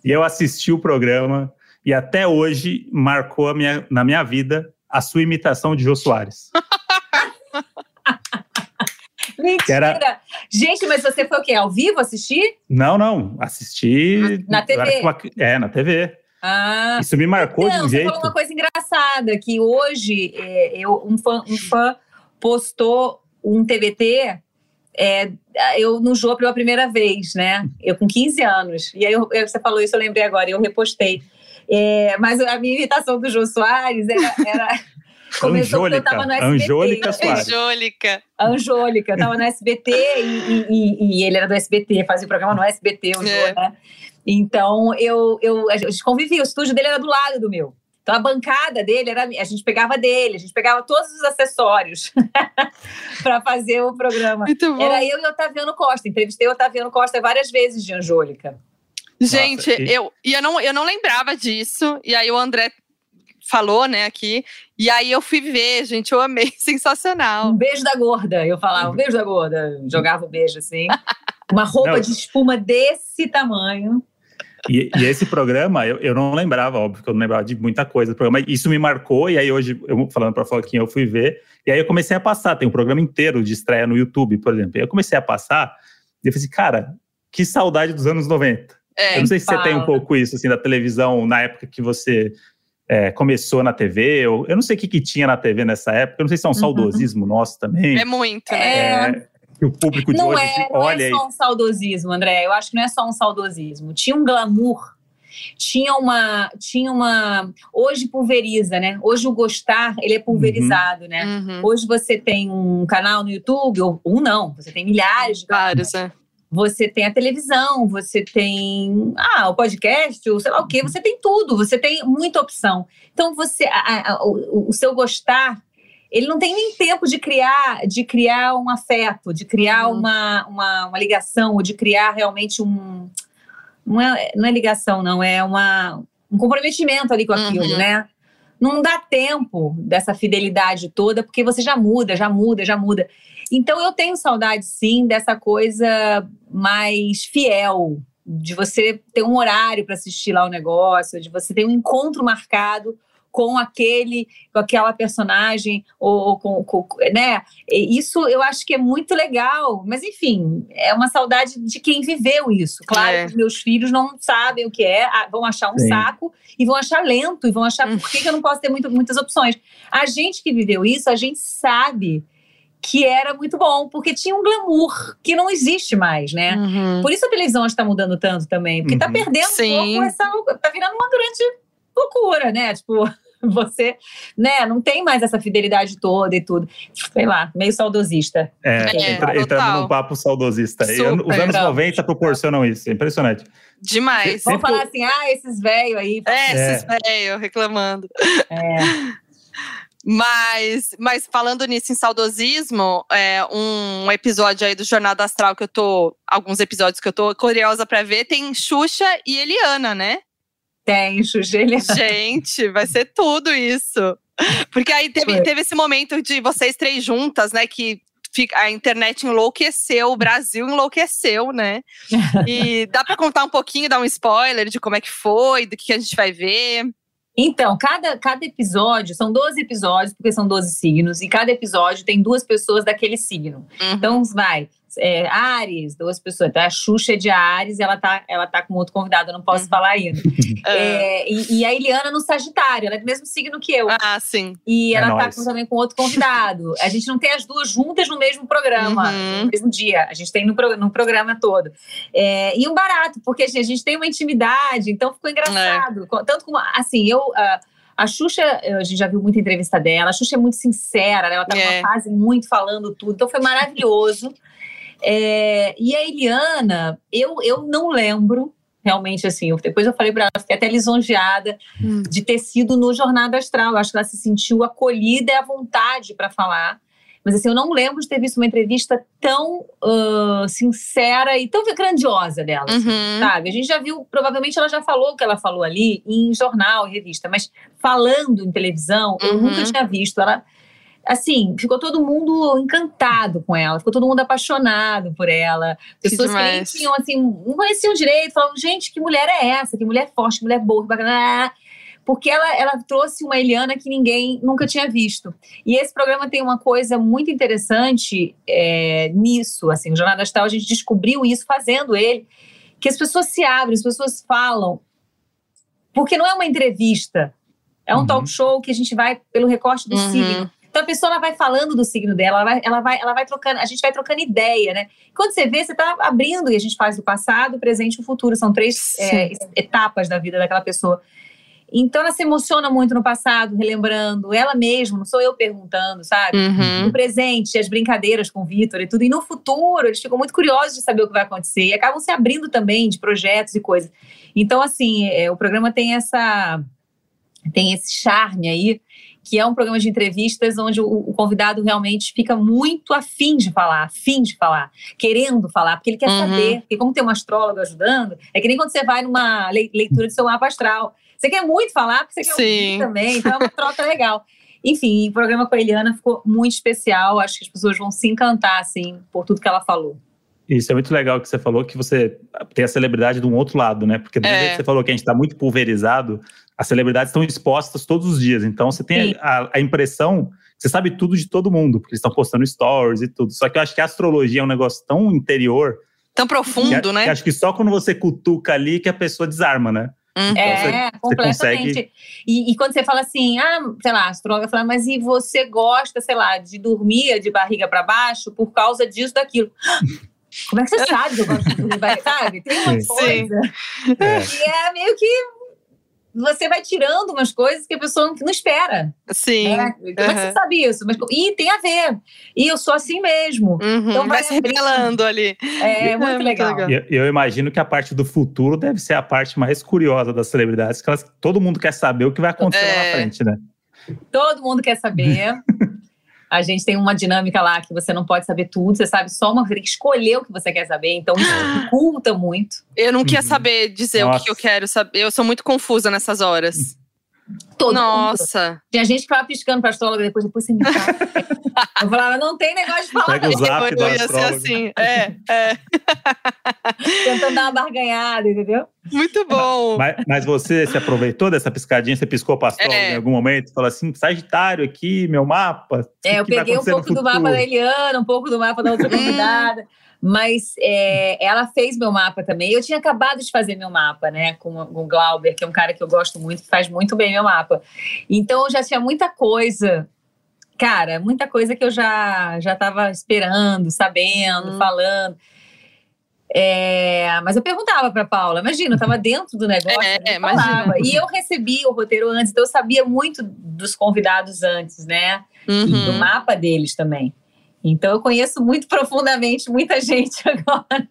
E eu assisti o programa e até hoje marcou minha, na minha vida a sua imitação de Jô Soares. Mentira! Era... Gente, mas você foi o quê? Ao vivo assistir? Não, não. Assisti. Na TV? Uma... É, na TV. Ah, Isso me marcou não, de um jeito. Você falou uma coisa engraçada, que hoje é, eu, um, fã, um fã postou um TBT é, eu no jogo pela primeira vez, né? Eu com 15 anos. E aí eu, você falou isso, eu lembrei agora, eu repostei. É, mas a minha imitação do Jô Soares era. era começou Anjôlica, eu tava no SBT. Anjôlica Soares. Anjôlica. Anjôlica, eu tava no SBT e, e, e, ele era do SBT, fazia o programa no SBT, o é. Jô, né? Então, eu, eu, a gente convivia, o estúdio dele era do lado do meu. Então, a bancada dele era. A gente pegava dele, a gente pegava todos os acessórios para fazer o programa. Era eu e o Otaviano Costa. Entrevistei o Otaviano Costa várias vezes de Angélica. Gente, Nossa, e... eu, e eu, não, eu não lembrava disso. E aí o André falou, né, aqui. E aí eu fui ver, gente, eu amei, sensacional. Um beijo da gorda, eu falava, um beijo da gorda. Jogava o um beijo assim. Uma roupa não. de espuma desse tamanho. E, e, esse programa, eu, eu não lembrava, óbvio que eu não lembrava de muita coisa do programa. Isso me marcou, e aí hoje, eu falando para a Floquinha, eu fui ver. E aí eu comecei a passar, tem um programa inteiro de estreia no YouTube, por exemplo. E eu comecei a passar, e eu falei assim, cara, que saudade dos anos 90. É, eu não sei se fala. você tem um pouco isso, assim, da televisão, na época que você é, começou na TV. Eu, eu não sei o que, que tinha na TV nessa época. Eu não sei se é um uhum. saudosismo nosso também. É muito, né? É, que o público de não hoje é, olha. Não é só um saudosismo, André. Eu acho que não é só um saudosismo. Tinha um glamour. Tinha uma, tinha uma. Hoje pulveriza, né? Hoje o gostar ele é pulverizado, uhum. né? Uhum. Hoje você tem um canal no YouTube ou um não, você tem milhares de Vários, é você tem a televisão, você tem ah, o podcast, ou sei lá o quê, você tem tudo, você tem muita opção. Então você a, a, o, o, seu gostar, ele não tem nem tempo de criar, de criar um afeto, de criar uhum. uma, uma, uma, ligação, ou de criar realmente um. Não é, não é ligação, não, é uma, um comprometimento ali com aquilo, uhum. né? Não dá tempo dessa fidelidade toda, porque você já muda, já muda, já muda. Então eu tenho saudade, sim, dessa coisa mais fiel, de você ter um horário para assistir lá o negócio, de você ter um encontro marcado com aquele, com aquela personagem, ou, com, com, né? Isso eu acho que é muito legal, mas enfim, é uma saudade de quem viveu isso. Claro é. que meus filhos não sabem o que é, vão achar um Sim. saco e vão achar lento, e vão achar por que, que eu não posso ter muito, muitas opções. A gente que viveu isso, a gente sabe que era muito bom, porque tinha um glamour que não existe mais, né? Uhum. Por isso a televisão está mudando tanto também, porque está uhum. perdendo Sim. um pouco essa. tá virando uma grande loucura, né? Tipo, você, né, não tem mais essa fidelidade toda e tudo. Sei lá, meio saudosista. É, é entra, entrando num papo saudosista. Super, Os anos 90 proporcionam isso, é impressionante. Demais. Vamos falar assim, ah, esses velhos aí. É, esses é. velhos reclamando. É. Mas, mas falando nisso em saudosismo, é, um episódio aí do Jornada Astral que eu tô. Alguns episódios que eu tô curiosa pra ver, tem Xuxa e Eliana, né? Tem, Eliana. Gente, vai ser tudo isso. Porque aí teve, teve esse momento de vocês três juntas, né? Que a internet enlouqueceu, o Brasil enlouqueceu, né? E dá para contar um pouquinho, dar um spoiler de como é que foi, do que a gente vai ver? Então, cada, cada episódio, são 12 episódios, porque são 12 signos, e cada episódio tem duas pessoas daquele signo. Uhum. Então, vai, é, Ares, duas pessoas. Então, a Xuxa é de Ares ela tá, ela tá com outro convidado, eu não posso uhum. falar ainda. é, e, e, a Eliana no Sagitário, ela é do mesmo signo que eu. Ah, sim. E é ela é tá com, também com outro convidado. A gente não tem as duas juntas no mesmo programa, uhum. no mesmo dia. A gente tem no, no programa todo. É, e um barato, porque assim, a gente tem uma intimidade, então ficou engraçado. É. Tanto como, assim, eu. Uh, a Xuxa, a gente já viu muita entrevista dela, a Xuxa é muito sincera, né? ela tá é. numa fase muito falando tudo, então foi maravilhoso. É, e a Eliana, eu, eu não lembro realmente assim. Eu, depois eu falei para ela, fiquei até lisonjeada hum. de ter sido no Jornada Astral. Eu acho que ela se sentiu acolhida e à vontade para falar. Mas assim, eu não lembro de ter visto uma entrevista tão uh, sincera e tão grandiosa dela, assim, uhum. sabe? A gente já viu, provavelmente ela já falou o que ela falou ali em jornal, em revista, mas falando em televisão, uhum. eu nunca tinha visto. Ela assim, ficou todo mundo encantado com ela, ficou todo mundo apaixonado por ela. Pessoas que, que nem tinham, assim, não conheciam direito, falavam, gente, que mulher é essa? Que mulher forte, que mulher boa, que bacana. Porque ela, ela trouxe uma Eliana que ninguém nunca tinha visto. E esse programa tem uma coisa muito interessante é, nisso. Assim, o Jornada Astral, a gente descobriu isso fazendo ele, que as pessoas se abrem, as pessoas falam. Porque não é uma entrevista, é um uhum. talk show que a gente vai pelo recorte do uhum. Então a pessoa ela vai falando do signo dela, ela vai, ela vai, ela vai trocando, a gente vai trocando ideia, né? Quando você vê, você está abrindo e a gente faz o passado, o presente e o futuro. São três é, etapas da vida daquela pessoa. Então ela se emociona muito no passado, relembrando ela mesma, não sou eu perguntando, sabe? Uhum. No presente, as brincadeiras com o Vitor e tudo. E no futuro, eles ficam muito curiosos de saber o que vai acontecer e acabam se abrindo também de projetos e coisas. Então, assim, é, o programa tem essa tem esse charme aí que é um programa de entrevistas onde o, o, convidado realmente fica muito afim de falar, afim de falar, querendo falar, porque ele quer uhum. saber. Porque como tem um astrólogo ajudando, é que nem quando você vai numa leitura de seu mapa astral. Você quer muito falar, porque você quer Sim. ouvir também, então é uma troca legal. Enfim, o programa com a Eliana ficou muito especial. Acho que as pessoas vão se encantar, assim, por tudo que ela falou. Isso é muito legal que você falou que você tem a celebridade de um outro lado, né? Porque do é. jeito que você falou que a gente está muito pulverizado, as celebridades estão expostas todos os dias. Então você tem a, a, impressão que você sabe tudo de todo mundo, porque eles estão postando stories e tudo. Só que eu acho que a astrologia é um negócio tão interior. Tão profundo, que, né? Que acho que só quando você cutuca ali que a pessoa desarma, né? Uhum. Então, é, você, completamente. Você consegue... e, e, quando você fala assim, ah, sei lá, a astróloga fala, mas e você gosta, sei lá, de dormir de barriga para baixo por causa disso, daquilo. Como é que você sabe que eu gosto de dormir barriga? Sabe? Tem uma Sim. coisa. É. E é meio que você vai tirando umas coisas que a pessoa não espera. Sim. Né? Como é que você sabe isso? Mas, e tem a ver. E eu sou assim mesmo. Uhum. Então vai, vai se revelando ali. É, é muito, legal. legal. Eu, eu, imagino que a parte do futuro deve ser a parte mais curiosa das celebridades, que elas, todo mundo quer saber o que vai acontecer é. lá na é. frente, né? Todo mundo quer saber. A gente tem uma dinâmica lá que você não pode saber tudo, você sabe só uma, você tem que escolher o que você quer saber, então isso dificulta muito. Eu não queria uhum. saber dizer Nossa. o que eu quero saber, eu sou muito confusa nessas horas. Todo Nossa. Mundo. Tinha gente que ficava piscando pra astróloga depois, depois você me fala. eu falava, não tem negócio de falar. Pega o zap eu ia ser assim. É, é. Tentando dar uma barganhada, entendeu? Muito bom. Mas, mas, você se aproveitou dessa piscadinha? Você piscou pra astróloga é. em algum momento? Falou assim, Sagitário aqui, meu mapa. É, eu peguei um pouco do mapa da Eliana, um pouco do mapa da outra convidada. Mas é, ela fez meu mapa também. Eu tinha acabado de fazer meu mapa, né, com, com o Glauber, que é um cara que eu gosto muito, que faz muito bem meu mapa. Então eu já tinha muita coisa, cara, muita coisa que eu já já estava esperando, sabendo, hum. falando. É, mas eu perguntava para Paula, imagina, eu estava dentro do negócio, é, falava. E eu recebi o roteiro antes, então eu sabia muito dos convidados antes, né? Uhum. E do mapa deles também. Então eu conheço muito profundamente muita gente agora.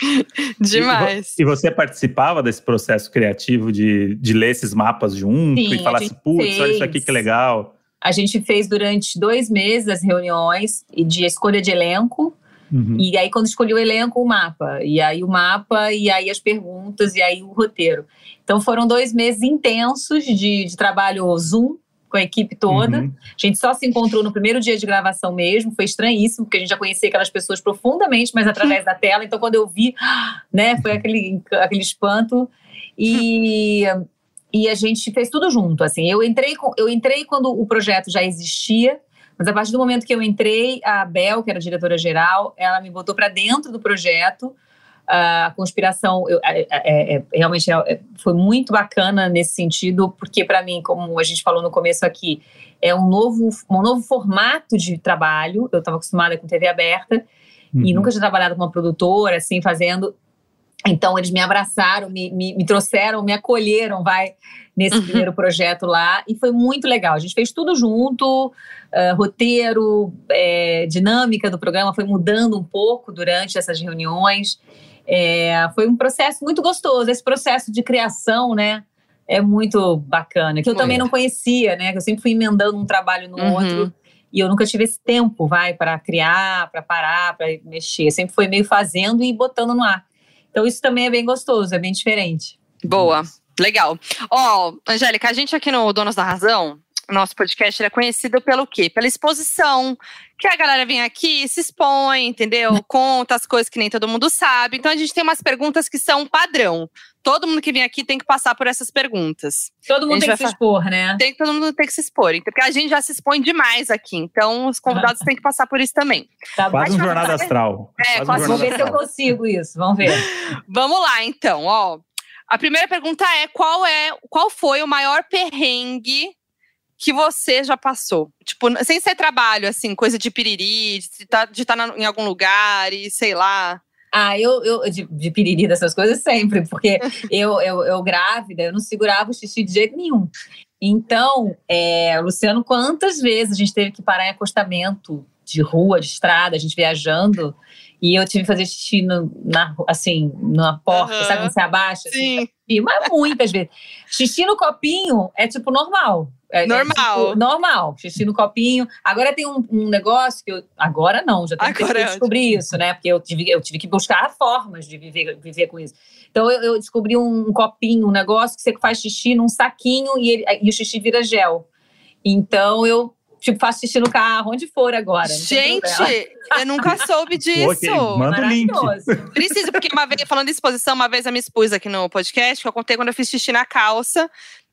Demais. E você participava desse processo criativo de, de ler esses mapas junto Sim, e falar assim, putz, olha isso aqui que legal. A gente fez durante dois meses as reuniões de escolha de elenco. Uhum. E aí, quando escolheu o elenco, o mapa. E aí, o mapa, e aí as perguntas, e aí o roteiro. Então, foram dois meses intensos de, de trabalho Zoom, com a equipe toda. Uhum. A gente só se encontrou no primeiro dia de gravação mesmo, foi estranhíssimo, porque a gente já conhecia aquelas pessoas profundamente, mas através da tela. Então, quando eu vi, né, foi aquele, aquele espanto. E, e a gente fez tudo junto. Assim, eu entrei, eu entrei quando o projeto já existia. Mas a partir do momento que eu entrei, a Bel, que era diretora geral, ela me botou para dentro do projeto a conspiração eu, é, é, é, realmente é, foi muito bacana nesse sentido, porque para mim, como a gente falou no começo aqui, é um novo, um novo formato de trabalho. Eu estava acostumada com TV aberta uhum. e nunca tinha trabalhado com uma produtora, assim, fazendo. Então, eles me abraçaram, me, me, me trouxeram, me acolheram, vai, nesse uhum. primeiro projeto lá. E foi muito legal. A gente fez tudo junto, uh, roteiro, é, dinâmica do programa foi mudando um pouco durante essas reuniões. É, foi um processo muito gostoso. Esse processo de criação, né? É muito bacana. Que eu muito. também não conhecia, né? Que eu sempre fui emendando um trabalho no uhum. outro. E eu nunca tive esse tempo, vai, para criar, para parar, para mexer. Sempre foi meio fazendo e botando no ar. Então isso também é bem gostoso, é bem diferente. Boa, legal. Ó, oh, Angélica, a gente aqui no Donos da Razão, nosso podcast é conhecido pelo quê? Pela exposição, que a galera vem aqui, se expõe, entendeu? Conta as coisas que nem todo mundo sabe. Então a gente tem umas perguntas que são padrão. Todo mundo que vem aqui tem que passar por essas perguntas. Todo mundo tem que se expor, né? Tem, todo mundo tem que se expor. Porque a gente já se expõe demais aqui. Então, os convidados têm que passar por isso também. Tá quase um jornada astral. É, quase, Vamos ver se eu consigo isso. Vamos ver. Vamos lá, então. Ó, a primeira pergunta é qual é qual foi o maior perrengue que você já passou? Tipo, sem ser trabalho, assim, coisa de piriri, de estar tá, de tá em algum lugar e sei lá. Ah, eu, eu de, de piriri dessas coisas sempre, porque eu, eu, eu grávida, eu não segurava o xixi de jeito nenhum. Então, é, Luciano, quantas vezes a gente teve que parar em acostamento de rua, de estrada, a gente viajando, E eu tive que fazer xixi no, na, assim, na porta, Aham. sabe quando você abaixa? assim, Sim. xixi, mas muitas vezes. Xixi no copinho é tipo normal. É- é, Normal. tipo, normal. Xixi no copinho. Agora tem um, um negócio que eu. Agora não, já tem tempo Agora que é eu descobri isso, né? Porque eu tive, eu tive que buscar formas de viver, viver com isso. Então eu, eu descobri um copinho, um negócio que você faz xixi num saquinho e, ele- e o xixi vira gel. Então eu. Tipo, faço xixi no carro, onde for agora. Gente, eu nunca soube disso. Ok, manda o link. Maravilhoso. Preciso, porque uma vez, falando de exposição, uma vez eu me expus aqui no podcast, que eu contei quando eu fiz xixi na calça.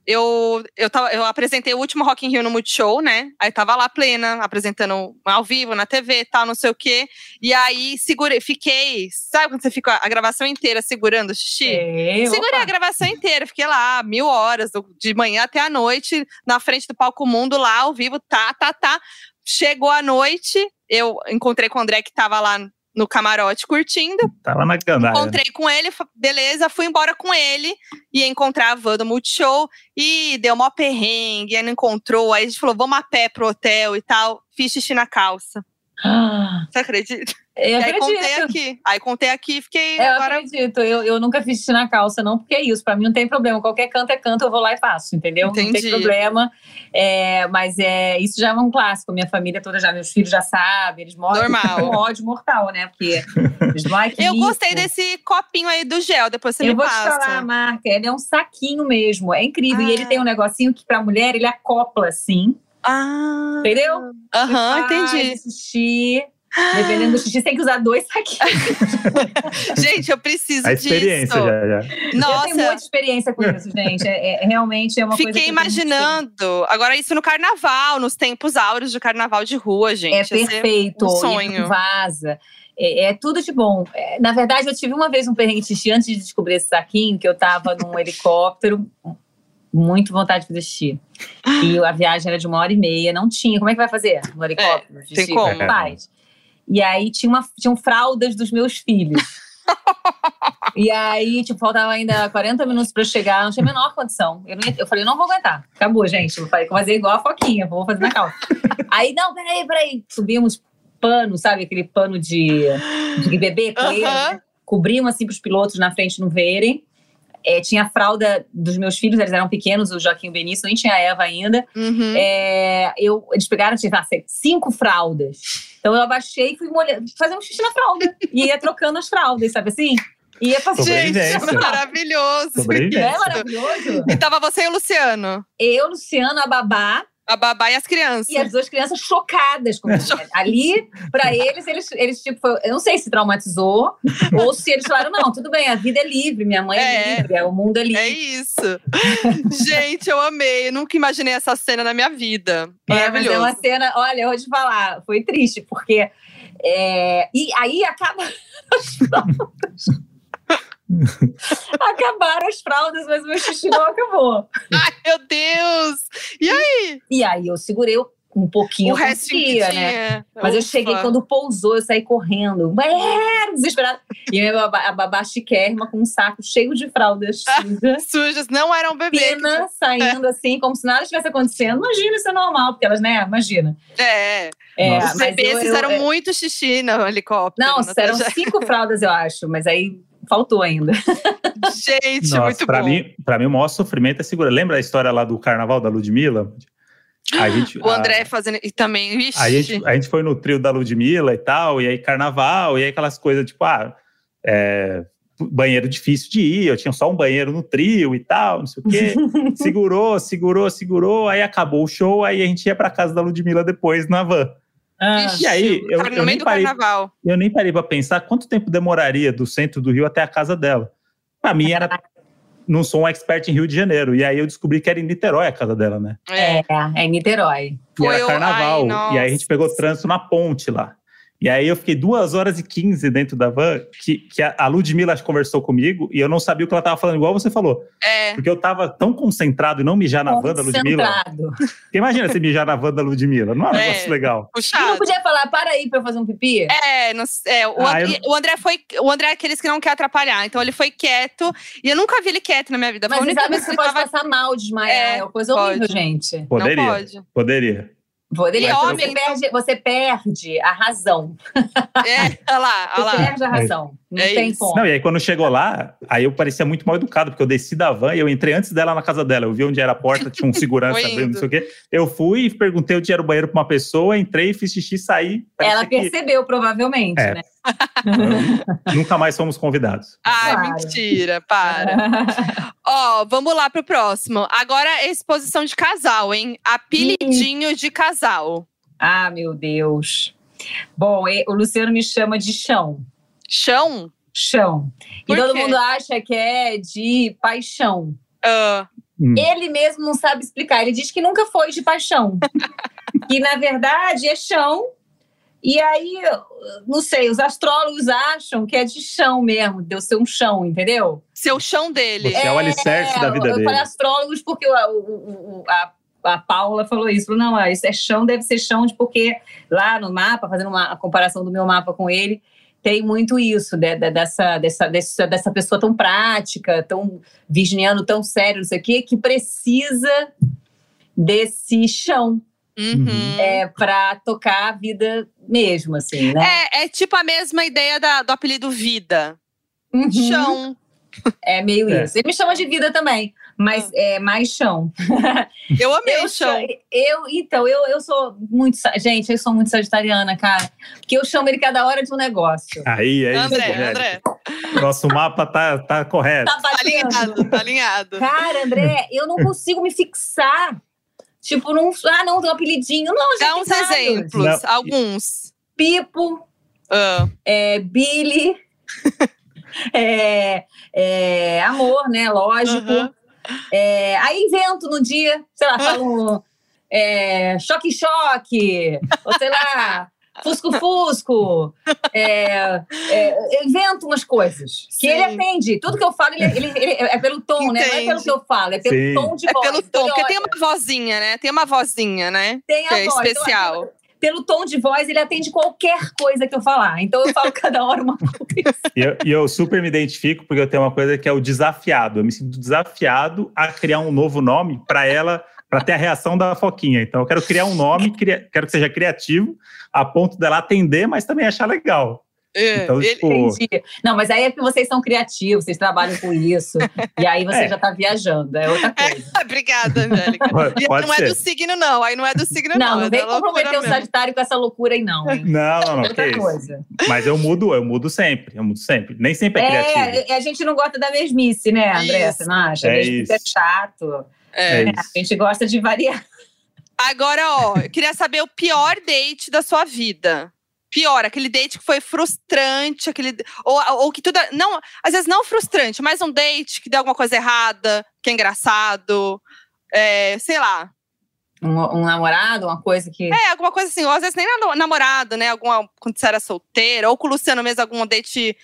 Eu, eu, tava, eu apresentei o último Rock in Rio no Multishow, né? Aí tava lá plena, apresentando ao vivo, na TV e tal, não sei o quê. E aí segurei, fiquei. Sabe quando você fica a gravação inteira segurando o xixi? É, Segurei opa. a gravação inteira, fiquei lá mil horas, de manhã até a noite, na frente do palco Mundo, lá ao vivo, tá, tá, tá. Chegou a noite, eu encontrei com o André que tava lá no camarote curtindo. Tá lá na gandaia. né? Encontrei com ele, beleza, fui embora com ele. Ia encontrar a van do Multishow e deu mó perrengue, aí não encontrou. Aí a gente falou, vamos a pé pro hotel e tal. Fiz xixi na calça. Ah, Você acredita? Eu e aí contei acredito. aqui. Aí contei aqui e fiquei É, Eu agora. acredito, eu, eu nunca fiz xixi na calça, não, porque é isso, pra mim não tem problema. Qualquer canto é canto, eu vou lá e faço, entendeu? Não Entendi. tem problema. É, mas é, isso já é um clássico. Minha família toda já, meus filhos já sabem, eles moram Normal. com ódio mortal, né? Porque eles "Ai, que Eu mico". gostei desse copinho aí do gel, depois você Eu me vou te passa. falar a marca, ele é um saquinho mesmo, é incrível. E ele Ah. tem um negocinho que pra mulher ele acopla assim, Ah. entendeu? Aham, Você faz entendi. xixi. Dependendo do xixi, você tem que usar dois saquinhos. Gente, eu preciso A experiência disso. já, já. Eu tenho Nossa, muita experiência com isso, gente. É, é- realmente é uma coisa. fiquei tenho muito imaginando. Agora, isso no carnaval, nos tempos áureos de carnaval de rua, gente. É perfeito. um e sonho. não vaza. É, é tudo de bom. É, na verdade, eu tive uma vez um perrengue de xixi antes de descobrir esse saquinho, que eu tava num helicóptero, muito vontade de fazer xixi. E a viagem era de uma hora e meia, não tinha. Como é que vai fazer no helicóptero? tem como. Faz. E aí tinha uma, tinham fraldas dos meus filhos. E aí, tipo, faltava ainda 40 minutos pra eu chegar, não tinha a menor condição. Eu, ia- eu falei, não vou aguentar. Acabou, gente. Eu falei, vou fazer igual a Foquinha, vou fazer na calça. aí, não, peraí, peraí. Subimos pano, sabe? Aquele pano de, de bebê, coelho, Aham. né? Cobrimos assim pros pilotos na frente não verem. É, tinha a fralda dos meus filhos, eles eram pequenos, o Joaquim e o Benício, nem tinha a Eva ainda. Uhum. É, eu, eles pegaram, tinha lá, cinco fraldas. Então eu abaixei e fui molhando, fazendo xixi na fralda. E ia trocando as fraldas, sabe assim? E ia fazendo. Gente, maravilhoso. Não é maravilhoso? E tava você e o Luciano. Eu, Luciano, a babá A babá e as crianças. e as duas crianças chocadas com isso. Ali, pra eles, eles, eles tipo, foi- eu não sei se traumatizou ou se eles falaram: não, tudo bem, a vida é livre, minha mãe é, É. livre, o mundo é livre. É isso. Gente, eu amei. Eu nunca imaginei essa cena na minha vida. É, mas Maravilhoso. é uma cena, olha, eu vou te falar, foi triste, porque. é, e aí acaba. Acabaram as fraldas, mas o meu xixi não acabou. Ai, meu Deus! E aí? E aí eu segurei um pouquinho, o eu conseguia, né? Mas eu Ufa. cheguei, quando pousou, eu saí correndo. Desesperada. E a babá, a babá chiquérrima com um saco cheio de fraldas sujas. Sujas, não eram bebê. Pena saindo assim, como se nada tivesse acontecendo. Imagina, isso é normal, porque elas, né? Imagina. É. É, Nossa. Os mas bebês eu- eu- fizeram é- muito xixi no helicóptero. Não, eram trajeto. cinco fraldas, eu acho, mas aí faltou ainda. Gente, Nossa, muito pra bom. mim, pra mim, o maior sofrimento é segurar. Lembra a história lá do carnaval da Ludmilla? A gente, O André a- fazendo. E também, vixe. A gente, a gente foi no trio da Ludmilla e tal, e aí carnaval, e aí aquelas coisas tipo, ah, é, banheiro difícil de ir, eu tinha só um banheiro no trio e tal, não sei o quê. segurou, segurou, segurou, aí acabou o show, aí a gente ia pra casa da Ludmilla depois na van. Ah, E aí, eu- eu nem meio do parei- carnaval. Eu nem parei pra pensar quanto tempo demoraria do centro do Rio até a casa dela. Pra mim era. Não sou um expert em Rio de Janeiro. E aí eu descobri que era em Niterói a casa dela, né? É. é, em Niterói. E Foi era o- carnaval. ai, e aí a gente pegou trânsito na ponte lá. E aí eu fiquei duas horas e quinze dentro da van, que, que a a Ludmilla conversou comigo e eu não sabia o que ela tava falando, igual você falou. É. Porque eu tava tão concentrado em não mijar na van da Ludmilla. Concentrado. Porque imagina você mijar na van da Ludmilla. Não é um É. negócio legal. E não Puxado. podia falar, para aí pra eu fazer um pipi? É, não é, o, Ah, André, o André foi. O André é aqueles que não quer atrapalhar. Então ele foi quieto. E eu nunca vi ele quieto na minha vida. Foi Mas a você única vez que você pode tava. passar mal, desmaiar. É, É, uma coisa pode. horrível, gente. Poderia. Não pode. Poderia. Vou dele, E você, homem, perde, você perde a razão. É, olha lá, olha Você lá. perde a razão. Não É tem isso. como. Não, e aí quando chegou lá, aí eu parecia muito mal educado, porque eu desci da van e eu entrei antes dela na casa dela. Eu vi onde era a porta, tinha um segurança abrindo, não sei o quê. Eu fui e perguntei onde era o banheiro pra uma pessoa, entrei, fiz xixi, saí. Ela Parecia que- percebeu, provavelmente, É. né? Nunca mais fomos convidados. Ai, Claro. mentira, para. Ó, vamos lá pro próximo. Agora é exposição de casal, hein? Apelidinho de casal. ah, meu Deus. Bom, e- o Luciano me chama de chão. Chão? Chão. E Por todo quê? mundo acha que é de paixão. Ah, Hum. Ele mesmo não sabe explicar. Ele diz que nunca foi de paixão. que, na verdade, é chão. E aí, eu não sei, os astrólogos acham que é de chão mesmo, deu ser um chão, entendeu? seu chão dele. Você é o alicerce da vida eu dele. falei astrólogos porque o- o- o- a, a Paula falou isso. Falou, não, ah, isso é chão, deve ser chão, de porque lá no mapa, fazendo uma a comparação do meu mapa com ele, tem muito isso, de- de- dessa, dessa, dessa, dessa pessoa tão prática, tão virginiano, tão sério, não sei o quê, que precisa desse chão Uhum. é, para tocar a vida mesmo, assim, né? É, é tipo a mesma ideia da- do apelido Vida. Uhum. Chão. É meio É. isso. Ele me chama de vida também, mas é mais chão. Eu amei Eu, chão. eu, então, eu, eu sou muito. Gente, eu sou muito sagitariana, cara. Porque eu chamo ele cada hora de um negócio. Aí, é isso. André. André, Nosso mapa tá, tá correto. Tá tá alinhado, tá alinhado. Cara, André, eu não consigo me fixar. Tipo, não. Ah, não, tem um apelidinho. Não, Dá uns vários. exemplos, Não. alguns. Pipo, Ah, é, Billy. é, é, amor, né? Lógico. aham. É, aí invento no dia, sei lá, falo é, choque-choque, ou sei lá, fusco-fusco. É, é, eu invento umas coisas que Sim. ele atende. Tudo que eu falo, ele, ele- ele- é pelo tom, né? Não é pelo que eu falo, é pelo Sim. tom de É voz. pelo Então, tom, porque tem uma vozinha, né? Tem uma vozinha, né? tem a que é voz. Então, especial. pelo tom de voz, ele atende qualquer coisa que eu falar. Então eu falo cada hora uma coisa. E eu, e eu super me identifico porque eu tenho uma coisa que é o desafiado. Eu me sinto desafiado a criar um novo nome para ela, para ter a reação da Foquinha. Então eu quero criar um nome, cria- quero que seja criativo, a ponto dela atender, mas também achar legal. É, Então, tipo, Entendi. Não, mas aí é que vocês são criativos, vocês trabalham com isso. e aí você É. já tá viajando, é outra coisa. Obrigada, Angélica. Pode- E pode não é ser. do signo, não. Aí não é do signo, Não, não. não, é vem comprometer o. Sagitário com essa loucura aí, não. Hein? Não, não, não, que Outra isso. coisa. Mas eu mudo, eu mudo sempre, eu mudo sempre. Nem sempre é, criativo. É, a gente não gosta da mesmice, né, André? Isso. Você não acha? É a mesmice é isso. chato. É. É isso. A gente gosta de variar. Agora, ó, eu queria saber o pior date da sua vida. Pior, aquele date que foi frustrante, aquele. Ou, ou que tudo. Não, às vezes não frustrante, mas um date que deu alguma coisa errada, que é engraçado. É, sei lá. Um, um namorado, uma coisa que. É, alguma coisa assim, ou às vezes nem namorado, né? Alguma, quando você era solteira, ou com o Luciano mesmo, algum date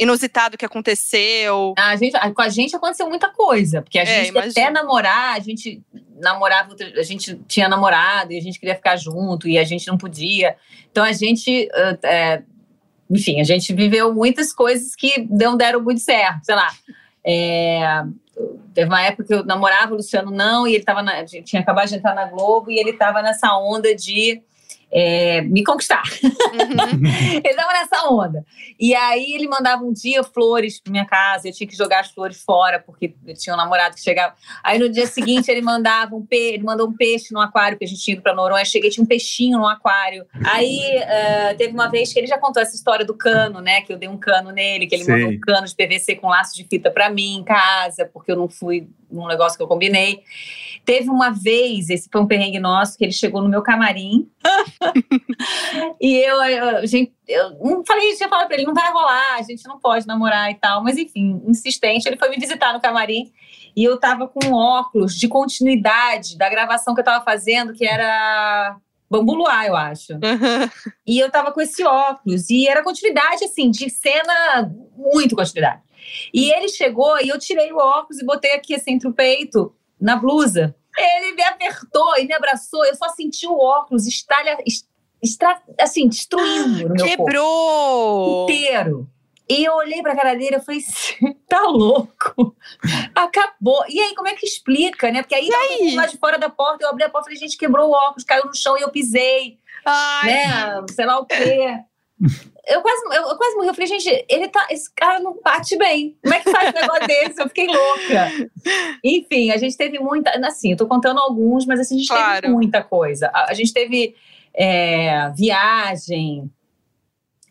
inusitado que aconteceu. A gente, a- com a gente aconteceu muita coisa, porque a É, gente até namorar, a gente namorava, a gente tinha namorado e a gente queria ficar junto e a gente não podia. Então a gente, é, enfim, a gente viveu muitas coisas que não deram muito certo, sei lá. É, teve uma época que eu namorava o Luciano não e ele tava na, tinha acabado de entrar na Globo e ele estava nessa onda de é, me conquistar. Uhum. Ele tava nessa onda. E aí ele mandava um dia flores pra minha casa, eu tinha que jogar as flores fora, porque eu tinha um namorado que chegava. Aí no dia seguinte ele mandava um peixe, ele mandou um peixe no aquário, que a gente tinha ido pra Noronha. Cheguei, tinha um peixinho no aquário. Aí eh, teve uma vez que ele já contou essa história do cano, né? Que eu dei um cano nele, que ele Sim. mandou um cano de PVC com laço de fita pra mim em casa, porque eu não fui num negócio que eu combinei. Teve uma vez, esse foi um perrengue nosso, que ele chegou no meu camarim. e eu, eu, gente, eu não falei, tinha falado pra ele, não vai rolar, a gente não pode namorar e tal. Mas enfim, insistente, ele foi me visitar no camarim e eu tava com um óculos de continuidade da gravação que eu tava fazendo, que era Bambu Luar, eu acho. Uhum. E eu tava com esse óculos. E era continuidade, assim, de cena, muito continuidade. E ele chegou e eu tirei o óculos e botei aqui, assim, entre o peito, na blusa. Ele me apertou e me abraçou. Eu só senti o óculos estalha, est- estra, assim, destruindo no meu corpo Quebrou! inteiro. E eu olhei pra cara dele e falei, "Você tá louco? Acabou. E aí, como é que explica, né? Porque aí, aí? lá de fora da porta, eu abri a porta e falei, gente, quebrou o óculos, caiu no chão e eu pisei, Ai, né? Sei lá o quê. Eu quase, eu, eu quase morri. Eu falei, gente, ele tá. Esse cara não bate bem. Como é que faz um negócio desse? Eu fiquei louca. Enfim, a gente teve muita. Assim, eu tô contando alguns, mas assim, a gente Claro. teve muita coisa. A, a gente teve é, viagem.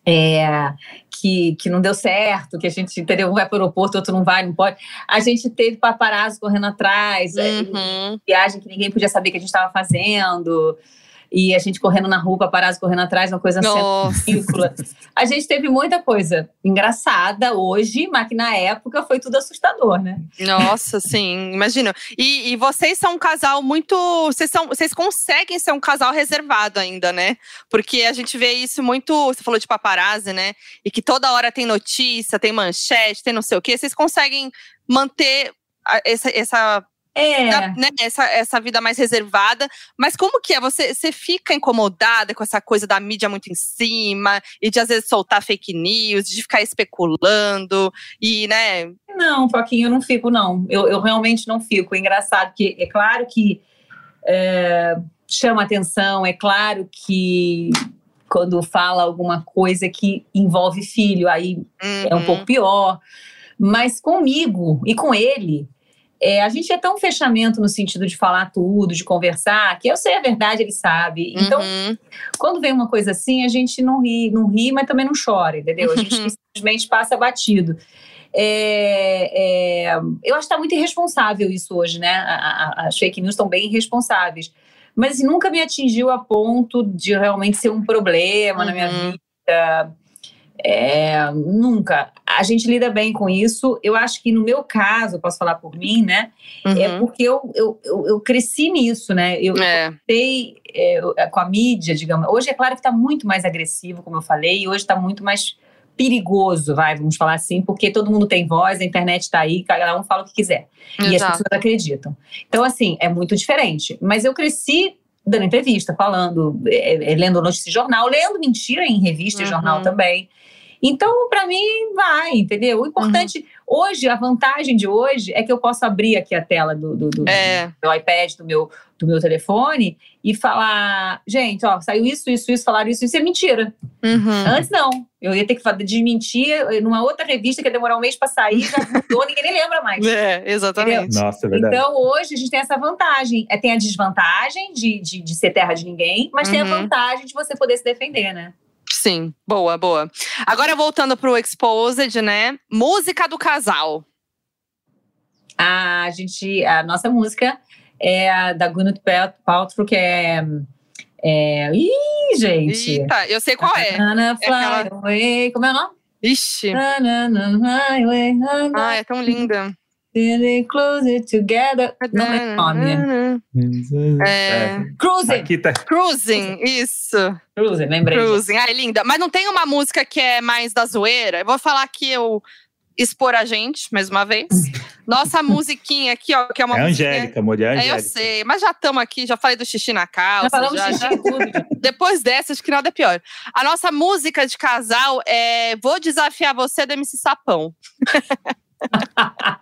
é, que, que não deu certo, que a gente, entendeu? Um vai para o aeroporto, outro não vai, não pode. A gente teve paparazzo correndo atrás, é, uhum. viagem que ninguém podia saber que a gente estava fazendo. E a gente correndo na rua, paparazzo correndo atrás, uma coisa ridícula. A gente teve muita coisa engraçada hoje, mas que na época foi tudo assustador, né? Nossa, sim, imagino. E, e vocês são um casal muito. Vocês, são, vocês conseguem ser um casal reservado ainda, né? Porque a gente vê isso muito. Você falou de paparazzi, né? E que toda hora tem notícia, tem manchete, tem não sei o quê. Vocês conseguem manter essa. essa É. da- né, essa, essa vida mais reservada, mas como que é? Você, você fica incomodada com essa coisa da mídia muito em cima e de às vezes soltar fake news, de ficar especulando e, né? Não, Foquinha, eu não fico, não. Eu, eu realmente não fico. É engraçado que é claro que é, chama atenção, é claro que quando fala alguma coisa que envolve filho, aí é um uhum, pouco pior. Mas comigo e com ele, é, a gente é tão fechamento no sentido de falar tudo, de conversar, que eu sei a verdade, ele sabe. Então, uhum. quando vem uma coisa assim, a gente não ri, não ri, mas também não chora, entendeu? A gente simplesmente passa batido. É, é, eu acho que está muito irresponsável isso hoje, né? A- a- As fake news estão bem irresponsáveis. Mas nunca me atingiu a ponto de realmente ser um problema na minha Uhum. vida. É, nunca. A gente lida bem com isso. Eu acho que no meu caso, posso falar por mim, né? É uhum. porque eu, eu, eu, eu cresci nisso, né? Eu, É. sei é, com a mídia, digamos. Hoje é claro que está muito mais agressivo, como eu falei, e hoje está muito mais perigoso, vai, vamos falar assim, porque todo mundo tem voz, a internet está aí, cada um fala o que quiser. E as Exato. pessoas acreditam. Então, assim, é muito diferente. Mas eu cresci dando entrevista, falando, é, é, lendo notícia de jornal, lendo mentira em revista e Uhum. jornal também. Então, para mim, vai, entendeu? O importante, hoje, a vantagem de hoje é que eu posso abrir aqui a tela do, do, do- É. do iPad, do meu, do meu telefone e falar, gente, ó, saiu isso, isso, isso, falaram isso, isso é mentira. Uhum. Antes não, eu ia ter que desmentir numa outra revista que ia demorar um mês para sair, já mudou, ninguém nem lembra mais. É, exatamente. Nossa, é verdade. Então, hoje, a gente tem essa vantagem. É, tem a desvantagem de, de, de ser terra de ninguém, mas tem a Uhum. vantagem de você poder se defender, né? Sim, boa, boa. Agora voltando pro Exposed, né? Música do casal. A gente, a nossa música é a da Gwyneth Pal- Paltrow, que é... é ih, gente! Eita, eu sei qual é. Nana fly aquela-. Como é o nome? Ixi. Ah, é tão linda. Really close together. Não é o nome. É, Cruising. Tá. Cruising, isso. Cruising, lembrei. Cruising. Ai, linda. Mas não tem uma música que é mais da zoeira? Eu vou falar que eu expor a gente, mais uma vez. Nossa musiquinha aqui, ó, que é uma É musiquinha- Angélica, mulher É, Angélica. eu sei, mas já estamos aqui, já falei do xixi na calça. Já falamos já- xixi já- tudo. já. Depois dessa, acho que nada é pior. A nossa música de casal é Vou Desafiar Você do MC Sapão.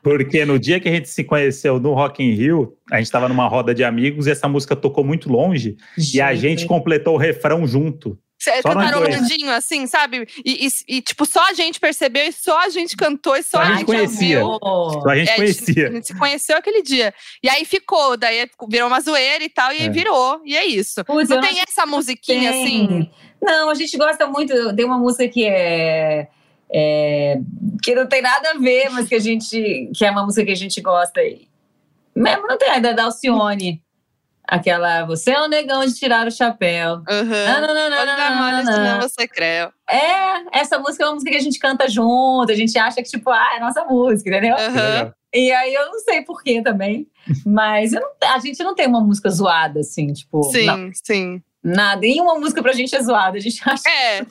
Porque no dia que a gente se conheceu no Rock in Rio, a gente tava numa roda de amigos e essa música tocou muito longe e a gente completou o refrão junto. Cê- Só nós Cantarolando, assim, sabe? E, e- e, tipo, só a gente percebeu e só a gente cantou e só Só a gente gente conhecia. ouviu. Só a gente É, conhecia. A gente se conheceu aquele dia. E aí ficou, daí virou uma zoeira e tal, e É. virou. E é isso. Putz, Não tem essa musiquinha Tem. assim? Não, a gente gosta muito. Tem uma música que é, é, que não tem nada a ver, mas que a gente que é uma música que a gente gosta. Mesmo não tem, é da Alcione. Aquela Você é um negão de tirar o chapéu. Aham. Não, não, não, não, não, mole, não, senão não. você creu. É, essa música é uma música que a gente canta junto, a gente acha que, tipo, ah, é nossa música, entendeu? Legal. E aí eu não sei porquê também. Mas eu não- a gente não tem uma música zoada, assim, tipo, Sim, não, sim. Nada. E uma música pra gente é zoada. A gente acha É,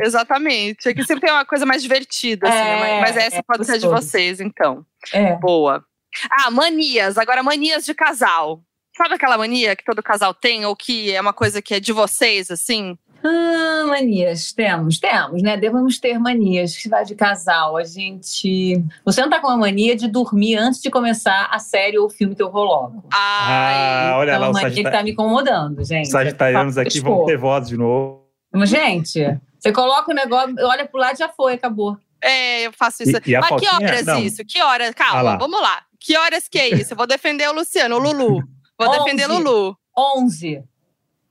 exatamente. Aqui sempre tem uma coisa mais divertida, assim, né? É, mas, mas essa é, pode ser de vocês, então. É. Boa. Ah, manias. Agora, manias de casal. Sabe aquela mania que todo casal tem, ou que é uma coisa que é de vocês, assim? Ah, manias, temos, temos, né? Devemos ter manias. Que vai de casal. A gente. Você não tá com uma mania de dormir antes de começar a série ou o filme que eu coloco. Ai, Ah, olha é lá, o mania que tá me incomodando, gente. Os sagitarianos aqui vão Expor. ter voz de novo. Mas, gente, você coloca o negócio, olha pro lado já foi, acabou. é, eu faço isso. E- e Mas que horas Não. isso? Que horas? Ah Calma, lá. vamos lá. Que horas que é isso? Eu vou defender o Luciano, o Lulu. Vou Onze. defender o Lulu. 11.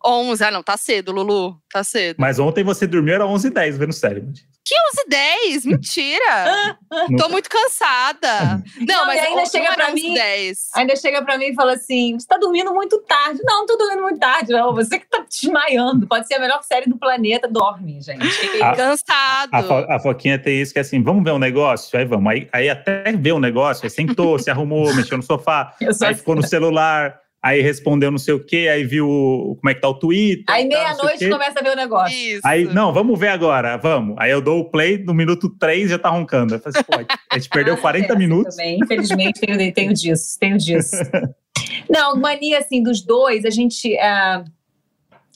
11. Ah, não, tá cedo, Lulu. Tá cedo. Mas ontem você dormiu, era 11h10 vendo série. 11 10 Mentira! Tô muito cansada. Não, Não, mas ainda chega pra 11 mim- 10. Ainda chega pra mim e fala assim: você tá dormindo muito tarde. Não, não tô dormindo muito tarde, não. Você que tá desmaiando. Pode ser a melhor série do planeta, dorme, gente. Ah, Cansado. A, Fo- a Foquinha tem isso que é assim, vamos ver um negócio? Aí vamos. Aí, aí até ver um negócio, aí sentou, se arrumou, mexeu no sofá, aí ficou no celular, aí respondeu não sei o quê, aí viu o- como é que tá o Twitter. Aí meia-noite começa a ver o negócio. Isso. Aí, não, vamos ver agora, vamos. Aí eu dou o play, no minuto 3 já tá roncando. Eu falei assim, pô, a gente perdeu Ah, 40 é, assim minutos. Também. Infelizmente, tenho, tenho disso, tenho disso. Não, mania assim dos dois, a gente. ah,